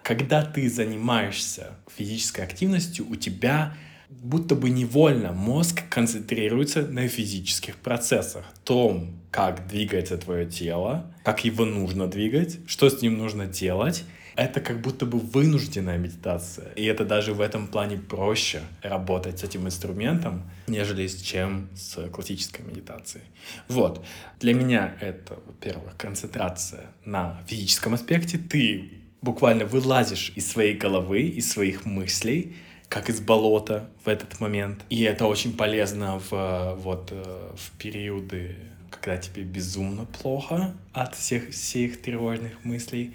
Когда ты занимаешься физической активностью, у тебя будто бы невольно мозг концентрируется на физических процессах, том, как двигается твое тело, как его нужно двигать, что с ним нужно делать. Это как будто бы вынужденная медитация. И это даже в этом плане проще работать с этим инструментом, нежели с чем с классической медитацией. Вот. Для меня это, во-первых, концентрация на физическом аспекте. Ты буквально вылазишь из своей головы, из своих мыслей, как из болота в этот момент. И это очень полезно в, вот, э, в периоды, когда тебе безумно плохо от всех, всех тревожных мыслей.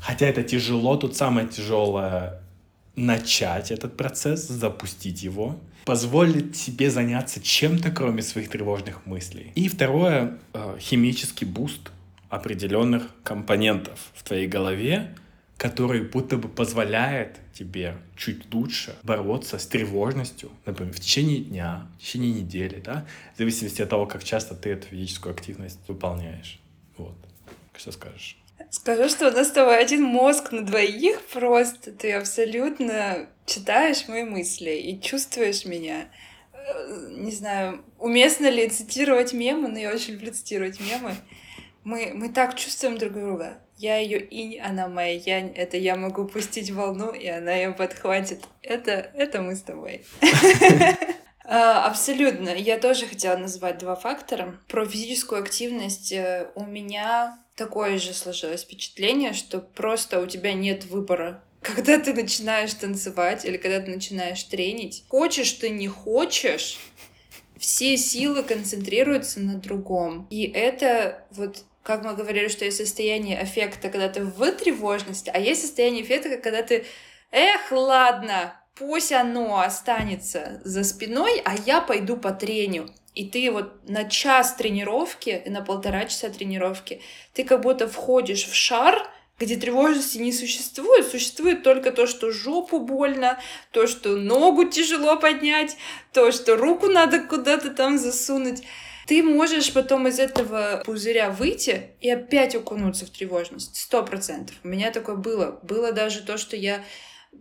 Хотя это тяжело, тут самое тяжелое начать этот процесс, запустить его, позволить себе заняться чем-то, кроме своих тревожных мыслей. И второе, э, химический boost определенных компонентов в твоей голове, который будто бы позволяет тебе чуть лучше бороться с тревожностью, например, в течение дня, в течение недели, да, в зависимости от того, как часто ты эту физическую активность выполняешь. Вот. Что скажешь? Скажу, что у нас с тобой один мозг на двоих просто. Ты абсолютно читаешь мои мысли и чувствуешь меня. Э, не знаю, уместно ли цитировать мемы, но я очень люблю цитировать мемы. Мы, мы так чувствуем друг друга. Я ее инь, она моя янь. Это я могу пустить волну, и она ее подхватит. Это, это мы с тобой. А, абсолютно. Я тоже хотела назвать два фактора. Про физическую активность э, у меня такое же сложилось впечатление, что просто у тебя нет выбора. Когда ты начинаешь танцевать или когда ты начинаешь тренить, хочешь ты не хочешь, все силы концентрируются на другом. И это вот как мы говорили, что есть состояние эффекта, когда ты в тревожности, а есть состояние эффекта, когда ты, эх, ладно, пусть оно останется за спиной, а я пойду по треню. И ты вот на час тренировки, на полтора часа тренировки, ты как будто входишь в шар, где тревожности не существует, существует только то, что жопу больно, то, что ногу тяжело поднять, то, что руку надо куда-то там засунуть ты можешь потом из этого пузыря выйти и опять окунуться в тревожность. Сто процентов. У меня такое было. Было даже то, что я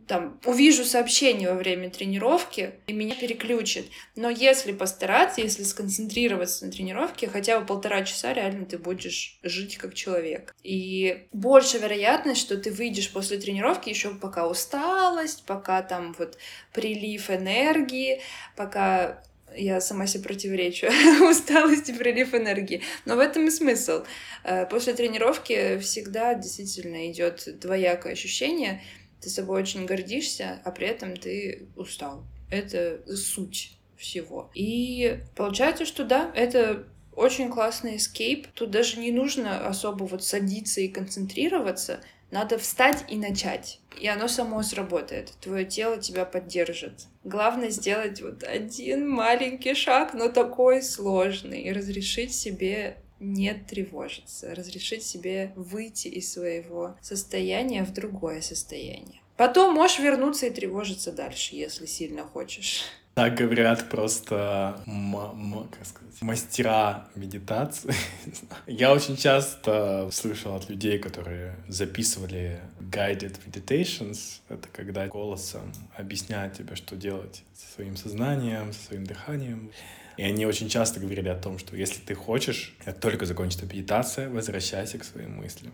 там увижу сообщение во время тренировки, и меня переключит. Но если постараться, если сконцентрироваться на тренировке, хотя бы полтора часа реально ты будешь жить как человек. И больше вероятность, что ты выйдешь после тренировки еще пока усталость, пока там вот прилив энергии, пока я сама себе противоречу. Усталость и прилив энергии. Но в этом и смысл. Э, после тренировки всегда действительно идет двоякое ощущение. Ты собой очень гордишься, а при этом ты устал. Это суть всего. И получается, что да, это очень классный эскейп. Тут даже не нужно особо вот садиться и концентрироваться. Надо встать и начать. И оно само сработает. Твое тело тебя поддержит. Главное сделать вот один маленький шаг, но такой сложный. И разрешить себе не тревожиться, разрешить себе выйти из своего состояния в другое состояние. Потом можешь вернуться и тревожиться дальше, если сильно хочешь. Так говорят просто как сказать, мастера медитации. Я очень часто слышал от людей, которые записывали guided meditations. Это когда голосом объясняют тебе, что делать со своим сознанием, со своим дыханием. И они очень часто говорили о том, что если ты хочешь, как только закончится медитация, возвращайся к своим мыслям.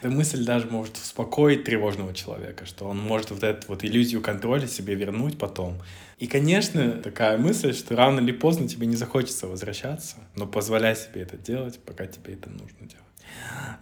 Эта мысль даже может успокоить тревожного человека, что он может вот эту вот иллюзию контроля себе вернуть потом. И, конечно, такая мысль, что рано или поздно тебе не захочется возвращаться, но позволяй себе это делать, пока тебе это нужно делать.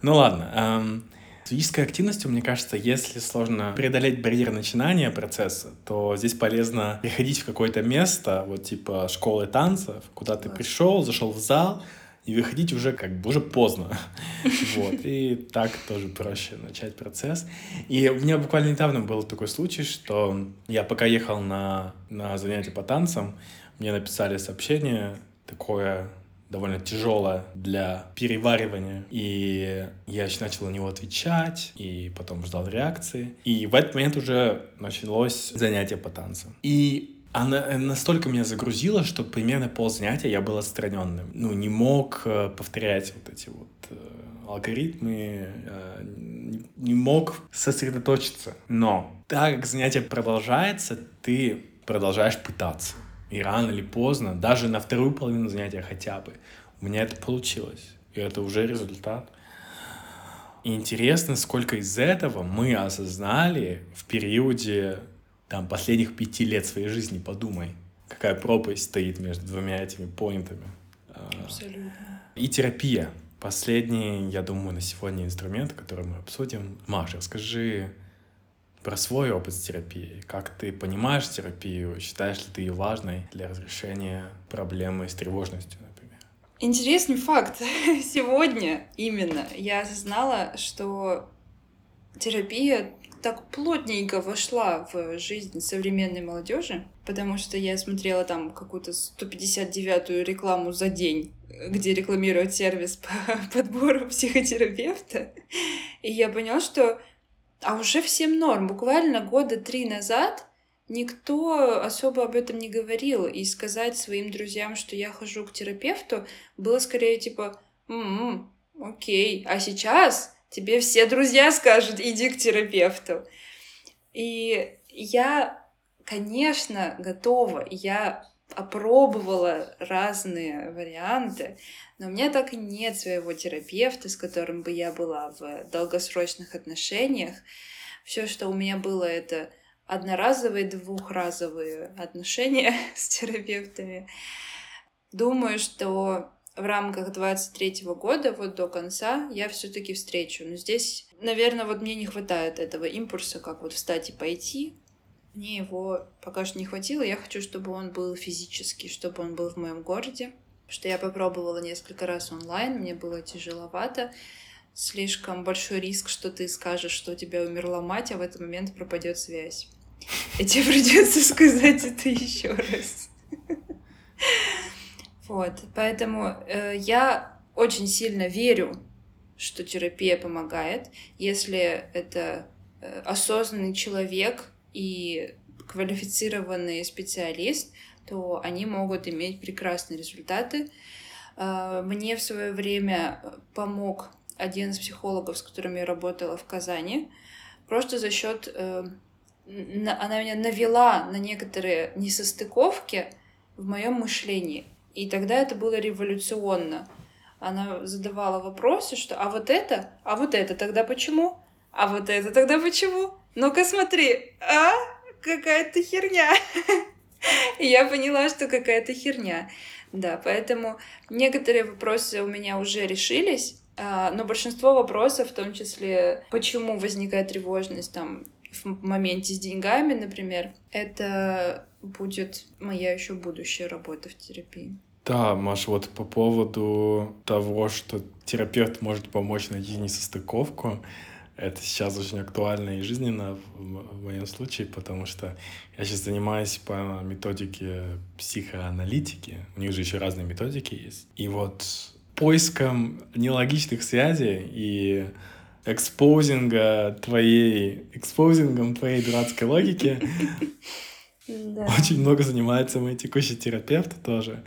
Ну ладно, эм, Физической активностью, мне кажется, если сложно преодолеть барьер начинания процесса, то здесь полезно приходить в какое-то место, вот типа школы танцев, куда ты пришел, зашел в зал, и выходить уже как бы уже поздно. Вот. И так тоже проще начать процесс. И у меня буквально недавно был такой случай, что я пока ехал на, на занятия по танцам, мне написали сообщение такое довольно тяжелое для переваривания. И я еще начал на него отвечать, и потом ждал реакции. И в этот момент уже началось занятие по танцам. И она настолько меня загрузила, что примерно пол занятия я был отстраненным. Ну, не мог э, повторять вот эти вот э, алгоритмы, э, не мог сосредоточиться. Но так как занятие продолжается, ты продолжаешь пытаться. И рано или поздно, даже на вторую половину занятия хотя бы, у меня это получилось. И это уже результат. И интересно, сколько из этого мы осознали в периоде там, последних пяти лет своей жизни. Подумай, какая пропасть стоит между двумя этими поинтами. А, Абсолютно. И терапия. Последний, я думаю, на сегодня инструмент, который мы обсудим. Маша, расскажи про свой опыт с терапией. Как ты понимаешь терапию? Считаешь ли ты ее важной для разрешения проблемы с тревожностью, например? Интересный факт. Сегодня именно я осознала, что терапия так плотненько вошла в жизнь современной молодежи, потому что я смотрела там какую-то 159-ю рекламу за день, где рекламируют сервис по подбору психотерапевта, и я поняла, что А уже всем норм. Буквально года три назад никто особо об этом не говорил. И сказать своим друзьям, что я хожу к терапевту, было скорее типа, м-м, окей. А сейчас тебе все друзья скажут, иди к терапевту. И я, конечно, готова. Я опробовала разные варианты, но у меня так и нет своего терапевта, с которым бы я была в долгосрочных отношениях. Все, что у меня было, это одноразовые, двухразовые отношения с терапевтами. Думаю, что в рамках 23 года, вот до конца, я все-таки встречу. Но здесь, наверное, вот мне не хватает этого импульса, как вот встать и пойти. Мне его пока что не хватило. Я хочу, чтобы он был физический, чтобы он был в моем городе. Что я попробовала несколько раз онлайн, мне было тяжеловато. Слишком большой риск, что ты скажешь, что у тебя умерла мать, а в этот момент пропадет связь. И тебе придется сказать это еще раз. Вот, поэтому э, я очень сильно верю, что терапия помогает, если это э, осознанный человек и квалифицированный специалист, то они могут иметь прекрасные результаты. Э, мне в свое время помог один из психологов, с которым я работала в Казани, просто за счет э, она меня навела на некоторые несостыковки в моем мышлении. И тогда это было революционно. Она задавала вопросы, что «а вот это? А вот это тогда почему? А вот это тогда почему? Ну-ка смотри, а? Какая-то херня!» И я поняла, что какая-то херня. Да, поэтому некоторые вопросы у меня уже решились, а, но большинство вопросов, в том числе, почему возникает тревожность, там, в моменте с деньгами, например, это будет моя еще будущая работа в терапии. Да, Маш, вот по поводу того, что терапевт может помочь найти несостыковку, это сейчас очень актуально и жизненно в, моем случае, потому что я сейчас занимаюсь по методике психоаналитики. У них же еще разные методики есть. И вот поиском нелогичных связей и экспозинга твоей, экспозингом твоей дурацкой логики. Очень много занимается мой текущий терапевт тоже.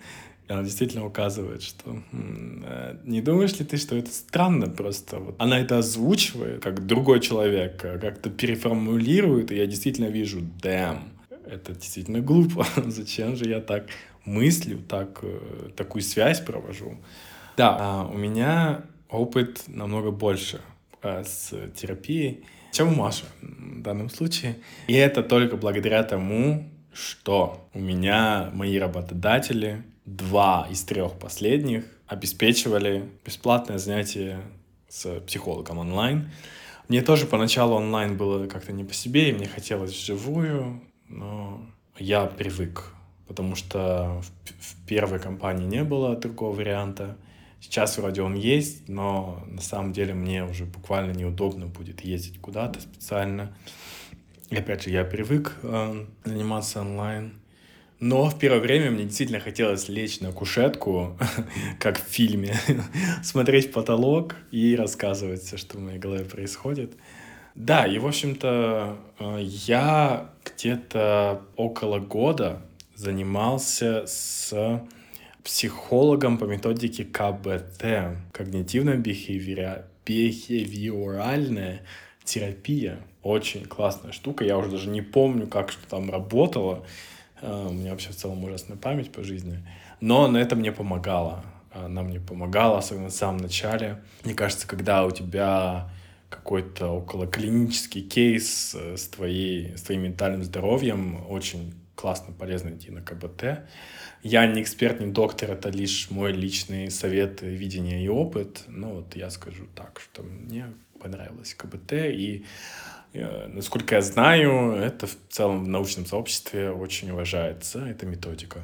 И она действительно указывает, что э, не думаешь ли ты, что это странно просто? Вот она это озвучивает, как другой человек, э, как-то переформулирует, и я действительно вижу, damn, это действительно глупо. Зачем же я так мыслю, так, э, такую связь провожу? Да, а у меня опыт намного больше с терапией, чем у Маши в данном случае. И это только благодаря тому, что у меня мои работодатели, два из трех последних, обеспечивали бесплатное занятие с психологом онлайн. Мне тоже поначалу онлайн было как-то не по себе, и мне хотелось вживую, но я привык, потому что в, в первой компании не было другого варианта. Сейчас вроде он есть, но на самом деле мне уже буквально неудобно будет ездить куда-то специально. И опять же, я привык э, заниматься онлайн. Но в первое время мне действительно хотелось лечь на кушетку, как в фильме, смотреть в потолок и рассказывать все, что в моей голове происходит. Да, и, в общем-то, э, я где-то около года занимался с психологом по методике КБТ, когнитивно-бихевиоральная терапия. Очень классная штука. Я уже даже не помню, как что там работало. А, у меня вообще в целом ужасная память по жизни. Но на это мне помогало. Она мне помогала, особенно в самом начале. Мне кажется, когда у тебя какой-то около клинический кейс э, с, твоей, с твоим ментальным здоровьем, очень классно, полезно идти на КБТ. Я не эксперт, не доктор, это лишь мой личный совет, видение и опыт. Ну вот я скажу так, что мне понравилось КБТ, и насколько я знаю, это в целом в научном сообществе очень уважается, эта методика.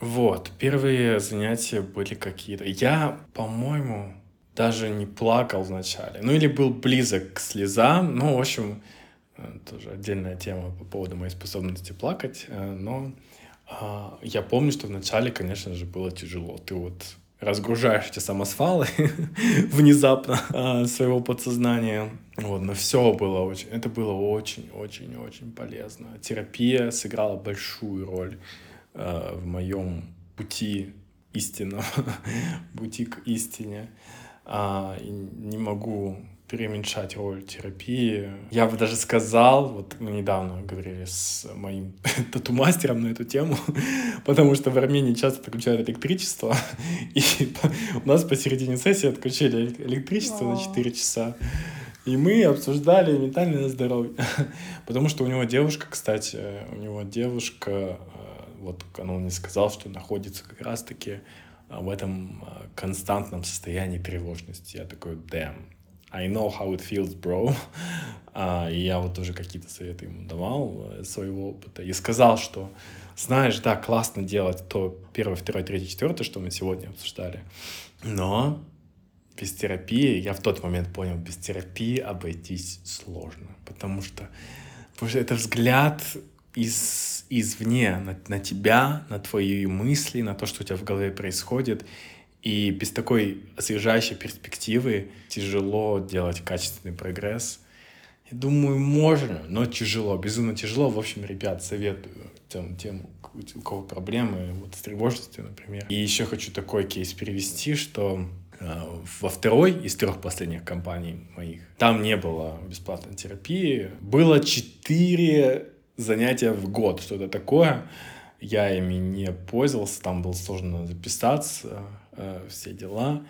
Вот, первые занятия были какие-то. Я, по-моему, даже не плакал вначале. Ну или был близок к слезам. Ну, в общем, э, тоже отдельная тема по поводу моей способности плакать. Э, но а, я помню, что вначале, конечно же, было тяжело. Ты вот разгружаешь эти самосвалы внезапно а, своего подсознания. Вот, но все было очень, это было очень-очень-очень полезно. Терапия сыграла большую роль э, в моем пути истинного, пути к истине. А, не могу переуменьшать роль терапии. Я бы даже сказал, вот мы недавно говорили с моим тату-мастером на эту тему, потому что в Армении часто отключают электричество, и у нас посередине сессии отключили электричество на 4 часа. И мы обсуждали ментальное здоровье. Потому что у него девушка, кстати, у него девушка, э, вот он мне сказал, что находится как раз-таки в этом э, константном состоянии тревожности. Я такой, damn, I know how it feels, bro. А, и я вот тоже какие-то советы ему давал из своего опыта. И сказал, что, знаешь, да, классно делать то первое, второе, третье, четвертое, что мы сегодня обсуждали. Но без терапии, я в тот момент понял, без терапии обойтись сложно. Потому что, потому что это взгляд из, извне на, на тебя, на твои мысли, на то, что у тебя в голове происходит. И без такой освежающей перспективы тяжело делать качественный прогресс. Я думаю, можно, но тяжело, безумно тяжело. В общем, ребят, советую тем, тем у кого проблемы вот, с тревожностью, например. И еще хочу такой кейс перевести, что э, во второй из трех последних компаний моих там не было бесплатной терапии. Было четыре занятия в год, что-то такое. Я ими не пользовался, там было сложно записаться э, все дела.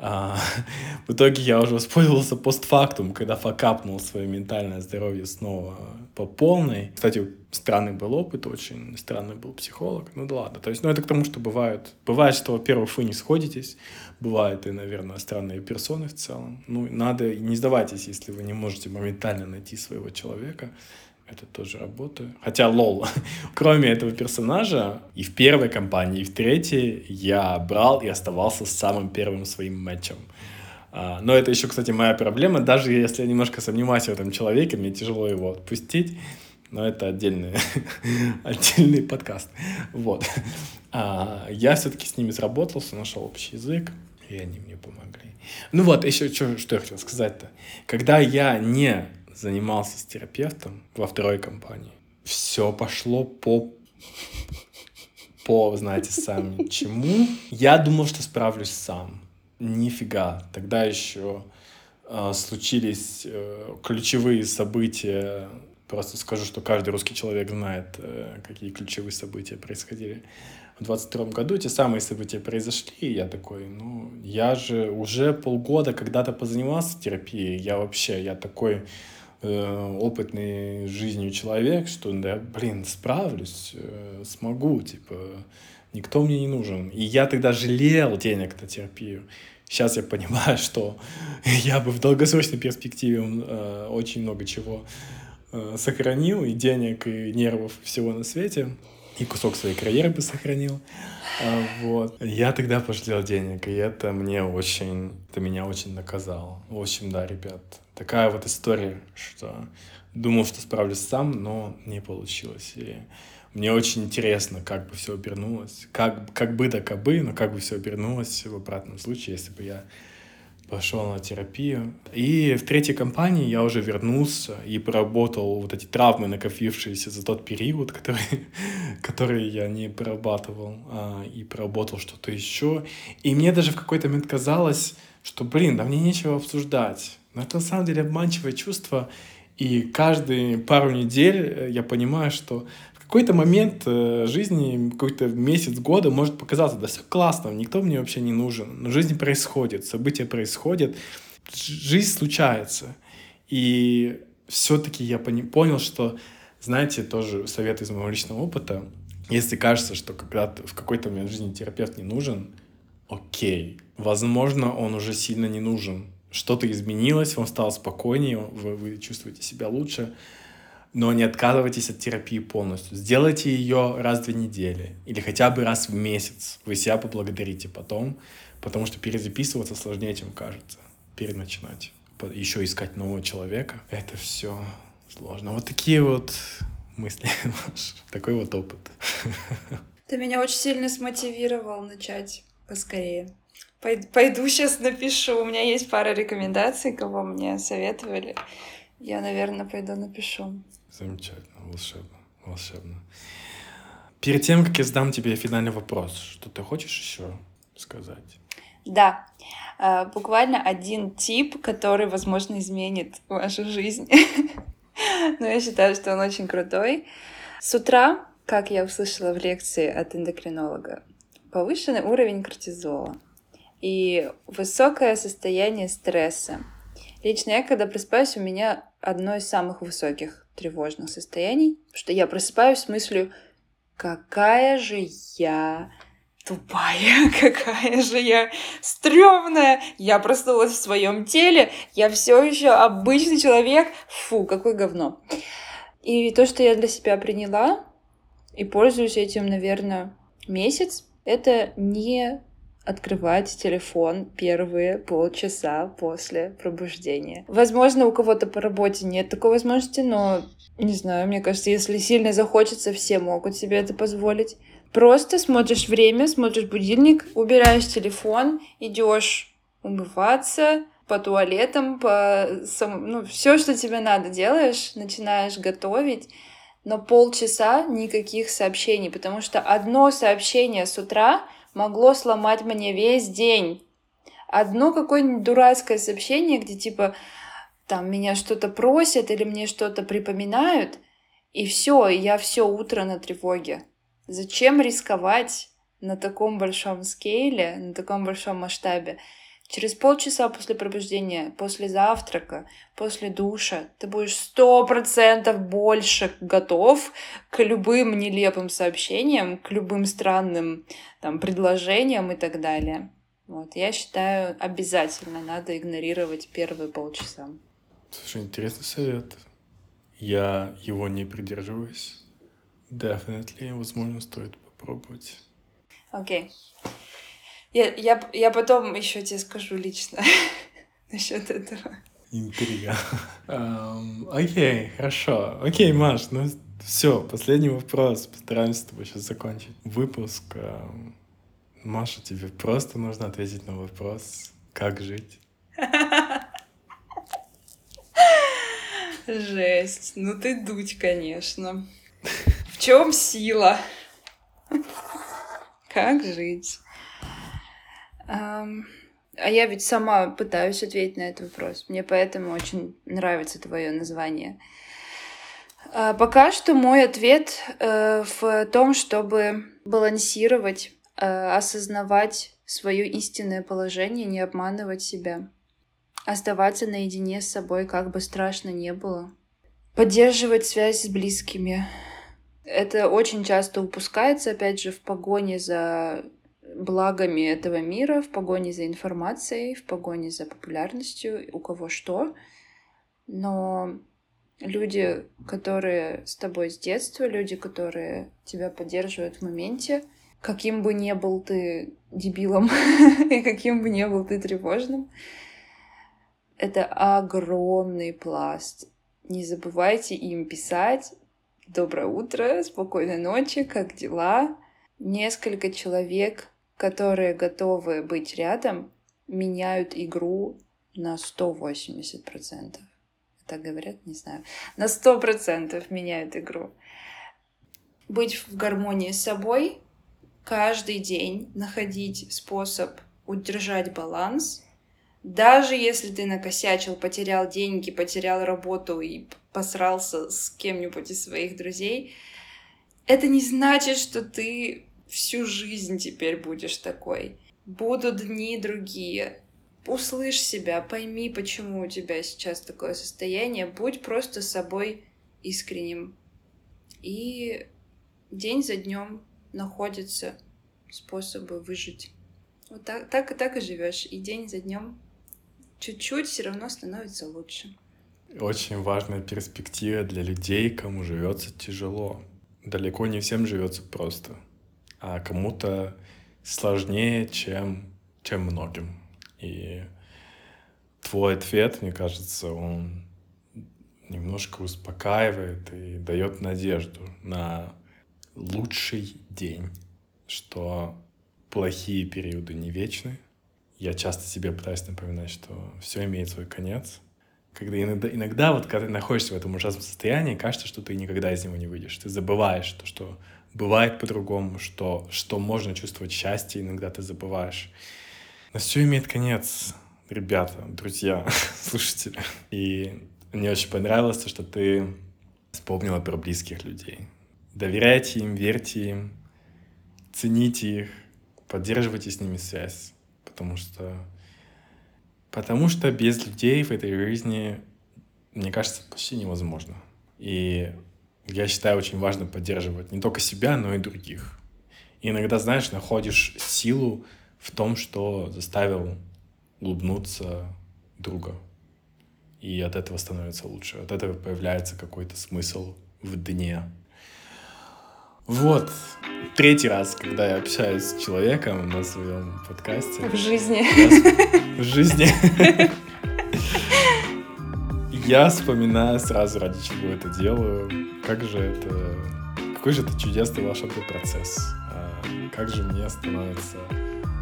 А, в итоге я уже воспользовался постфактум, когда факапнул свое ментальное здоровье снова по полной. Кстати, странный был опыт очень, странный был психолог. Ну да ладно. То есть, ну это к тому, что бывают... Бывает, что, во-первых, вы не сходитесь, бывают и, наверное, странные персоны в целом. Ну, надо, не сдавайтесь, если вы не можете моментально найти своего человека это тоже работа. Хотя, лол, кроме этого персонажа, и в первой компании, и в третьей я брал и оставался самым первым своим матчем. А, но это еще, кстати, моя проблема. Даже если я немножко сомневаюсь в этом человеке, мне тяжело его отпустить. Но это отдельный, отдельный подкаст. Вот. А, я все-таки с ними сработался, нашел общий язык, и они мне помогли. Ну вот, еще что, что я хотел сказать-то. Когда я не занимался с терапевтом во второй компании, все пошло по по, знаете, сами чему. Я думал, что справлюсь сам. Нифига. Тогда еще э, случились э, ключевые события. Просто скажу, что каждый русский человек знает, э, какие ключевые события происходили. В 22 году эти самые события произошли, и я такой, ну, я же уже полгода когда-то позанимался терапией, я вообще, я такой опытный жизнью человек, что, да, блин, справлюсь, э, смогу, типа, никто мне не нужен. И я тогда жалел денег на терапию. Сейчас я понимаю, что я бы в долгосрочной перспективе э, очень много чего э, сохранил, и денег, и нервов, всего на свете, и кусок своей карьеры бы сохранил. А, вот. Я тогда пожалел денег, и это мне очень, это меня очень наказало. В общем, да, ребят, такая вот история, что думал, что справлюсь сам, но не получилось. И мне очень интересно, как бы все обернулось. Как, как бы да кабы, но как бы все обернулось в обратном случае, если бы я пошел на терапию. И в третьей компании я уже вернулся и проработал вот эти травмы, накопившиеся за тот период, который, который я не прорабатывал, а, и проработал что-то еще. И мне даже в какой-то момент казалось, что, блин, да мне нечего обсуждать. Но это на самом деле обманчивое чувство. И каждые пару недель э, я понимаю, что в какой-то момент э, жизни, какой-то месяц, года может показаться, да все классно, никто мне вообще не нужен. Но жизнь происходит, события происходят, жизнь случается. И все-таки я понял, что, знаете, тоже совет из моего личного опыта, если кажется, что когда в какой-то момент жизни терапевт не нужен, окей, возможно, он уже сильно не нужен что-то изменилось, вам стало спокойнее, вы, вы чувствуете себя лучше, но не отказывайтесь от терапии полностью. Сделайте ее раз в две недели или хотя бы раз в месяц. Вы себя поблагодарите потом, потому что перезаписываться сложнее, чем кажется, переначинать. Еще искать нового человека, это все сложно. Вот такие вот мысли, такой вот опыт. Ты меня очень сильно смотивировал начать поскорее. Пойду сейчас напишу. У меня есть пара рекомендаций, кого мне советовали. Я, наверное, пойду напишу. Замечательно, волшебно, волшебно. Перед тем, как я задам тебе финальный вопрос, что ты хочешь еще сказать? Да, а, буквально один тип, который, возможно, изменит вашу жизнь. Но я считаю, что он очень крутой. С утра, как я услышала в лекции от эндокринолога, повышенный уровень кортизола и высокое состояние стресса. Лично я, когда просыпаюсь, у меня одно из самых высоких тревожных состояний, что я просыпаюсь с мыслью, какая же я тупая, какая же я стрёмная. Я проснулась в своем теле, я все еще обычный человек. Фу, какое говно. И то, что я для себя приняла и пользуюсь этим, наверное, месяц, это не открывать телефон первые полчаса после пробуждения. Возможно, у кого-то по работе нет такой возможности, но не знаю, мне кажется, если сильно захочется, все могут себе это позволить. Просто смотришь время, смотришь будильник, убираешь телефон, идешь умываться, по туалетам, по ну, все, что тебе надо, делаешь, начинаешь готовить, но полчаса никаких сообщений, потому что одно сообщение с утра могло сломать мне весь день. Одно какое-нибудь дурацкое сообщение, где типа там меня что-то просят или мне что-то припоминают, и все, я все утро на тревоге. Зачем рисковать на таком большом скейле, на таком большом масштабе? Через полчаса после пробуждения, после завтрака, после душа ты будешь сто процентов больше готов к любым нелепым сообщениям, к любым странным там, предложениям и так далее. Вот, я считаю, обязательно надо игнорировать первые полчаса. Слушай, интересный совет. Я его не придерживаюсь. Definitely, возможно, стоит попробовать. Окей. Okay. Я, я, я потом еще тебе скажу лично насчет этого. Интрига. Um, окей, хорошо. Окей, Маш, ну все, последний вопрос. Постараемся с тобой сейчас закончить выпуск. Um, Маша, тебе просто нужно ответить на вопрос, как жить. Жесть. Ну ты дуть, конечно. В чем сила? Как жить? А я ведь сама пытаюсь ответить на этот вопрос. Мне поэтому очень нравится твое название. А пока что мой ответ э, в том, чтобы балансировать, э, осознавать свое истинное положение, не обманывать себя, оставаться наедине с собой, как бы страшно не было, поддерживать связь с близкими. Это очень часто упускается, опять же, в погоне за благами этого мира, в погоне за информацией, в погоне за популярностью, у кого что. Но люди, которые с тобой с детства, люди, которые тебя поддерживают в моменте, каким бы ни был ты дебилом и каким бы ни был ты тревожным, это огромный пласт. Не забывайте им писать «Доброе утро», «Спокойной ночи», «Как дела?» Несколько человек которые готовы быть рядом, меняют игру на 180%. Так говорят, не знаю. На 100% меняют игру. Быть в гармонии с собой, каждый день находить способ удержать баланс, даже если ты накосячил, потерял деньги, потерял работу и посрался с кем-нибудь из своих друзей, это не значит, что ты всю жизнь теперь будешь такой. Будут дни другие. Услышь себя, пойми, почему у тебя сейчас такое состояние. Будь просто собой искренним. И день за днем находятся способы выжить. Вот так, так и так и живешь. И день за днем чуть-чуть все равно становится лучше. Очень важная перспектива для людей, кому живется тяжело. Далеко не всем живется просто а кому-то сложнее, чем, чем многим. И твой ответ, мне кажется, он немножко успокаивает и дает надежду на лучший день, что плохие периоды не вечны. Я часто себе пытаюсь напоминать, что все имеет свой конец. Когда иногда, иногда вот когда ты находишься в этом ужасном состоянии, кажется, что ты никогда из него не выйдешь. Ты забываешь то, что бывает по-другому, что, что можно чувствовать счастье, иногда ты забываешь. Но все имеет конец, ребята, друзья, слушатели. И мне очень понравилось то, что ты вспомнила про близких людей. Доверяйте им, верьте им, цените их, поддерживайте с ними связь, потому что потому что без людей в этой жизни, мне кажется, почти невозможно. И я считаю очень важно поддерживать не только себя, но и других. И иногда, знаешь, находишь силу в том, что заставил улыбнуться друга. И от этого становится лучше. От этого появляется какой-то смысл в дне. Вот. Третий раз, когда я общаюсь с человеком на своем подкасте. В жизни. в жизни. Я вспоминаю сразу, ради чего это делаю. Как же это... Какой же это чудесный волшебный процесс. А, как же мне становится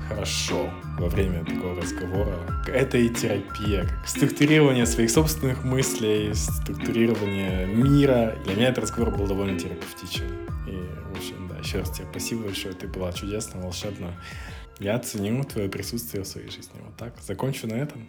хорошо во время такого разговора. Это и терапия, структурирование своих собственных мыслей, структурирование мира. Для меня этот разговор был довольно терапевтичен. И, в общем, да, еще раз тебе спасибо большое, ты была чудесна, волшебна. Я ценю твое присутствие в своей жизни. Вот так. Закончу на этом.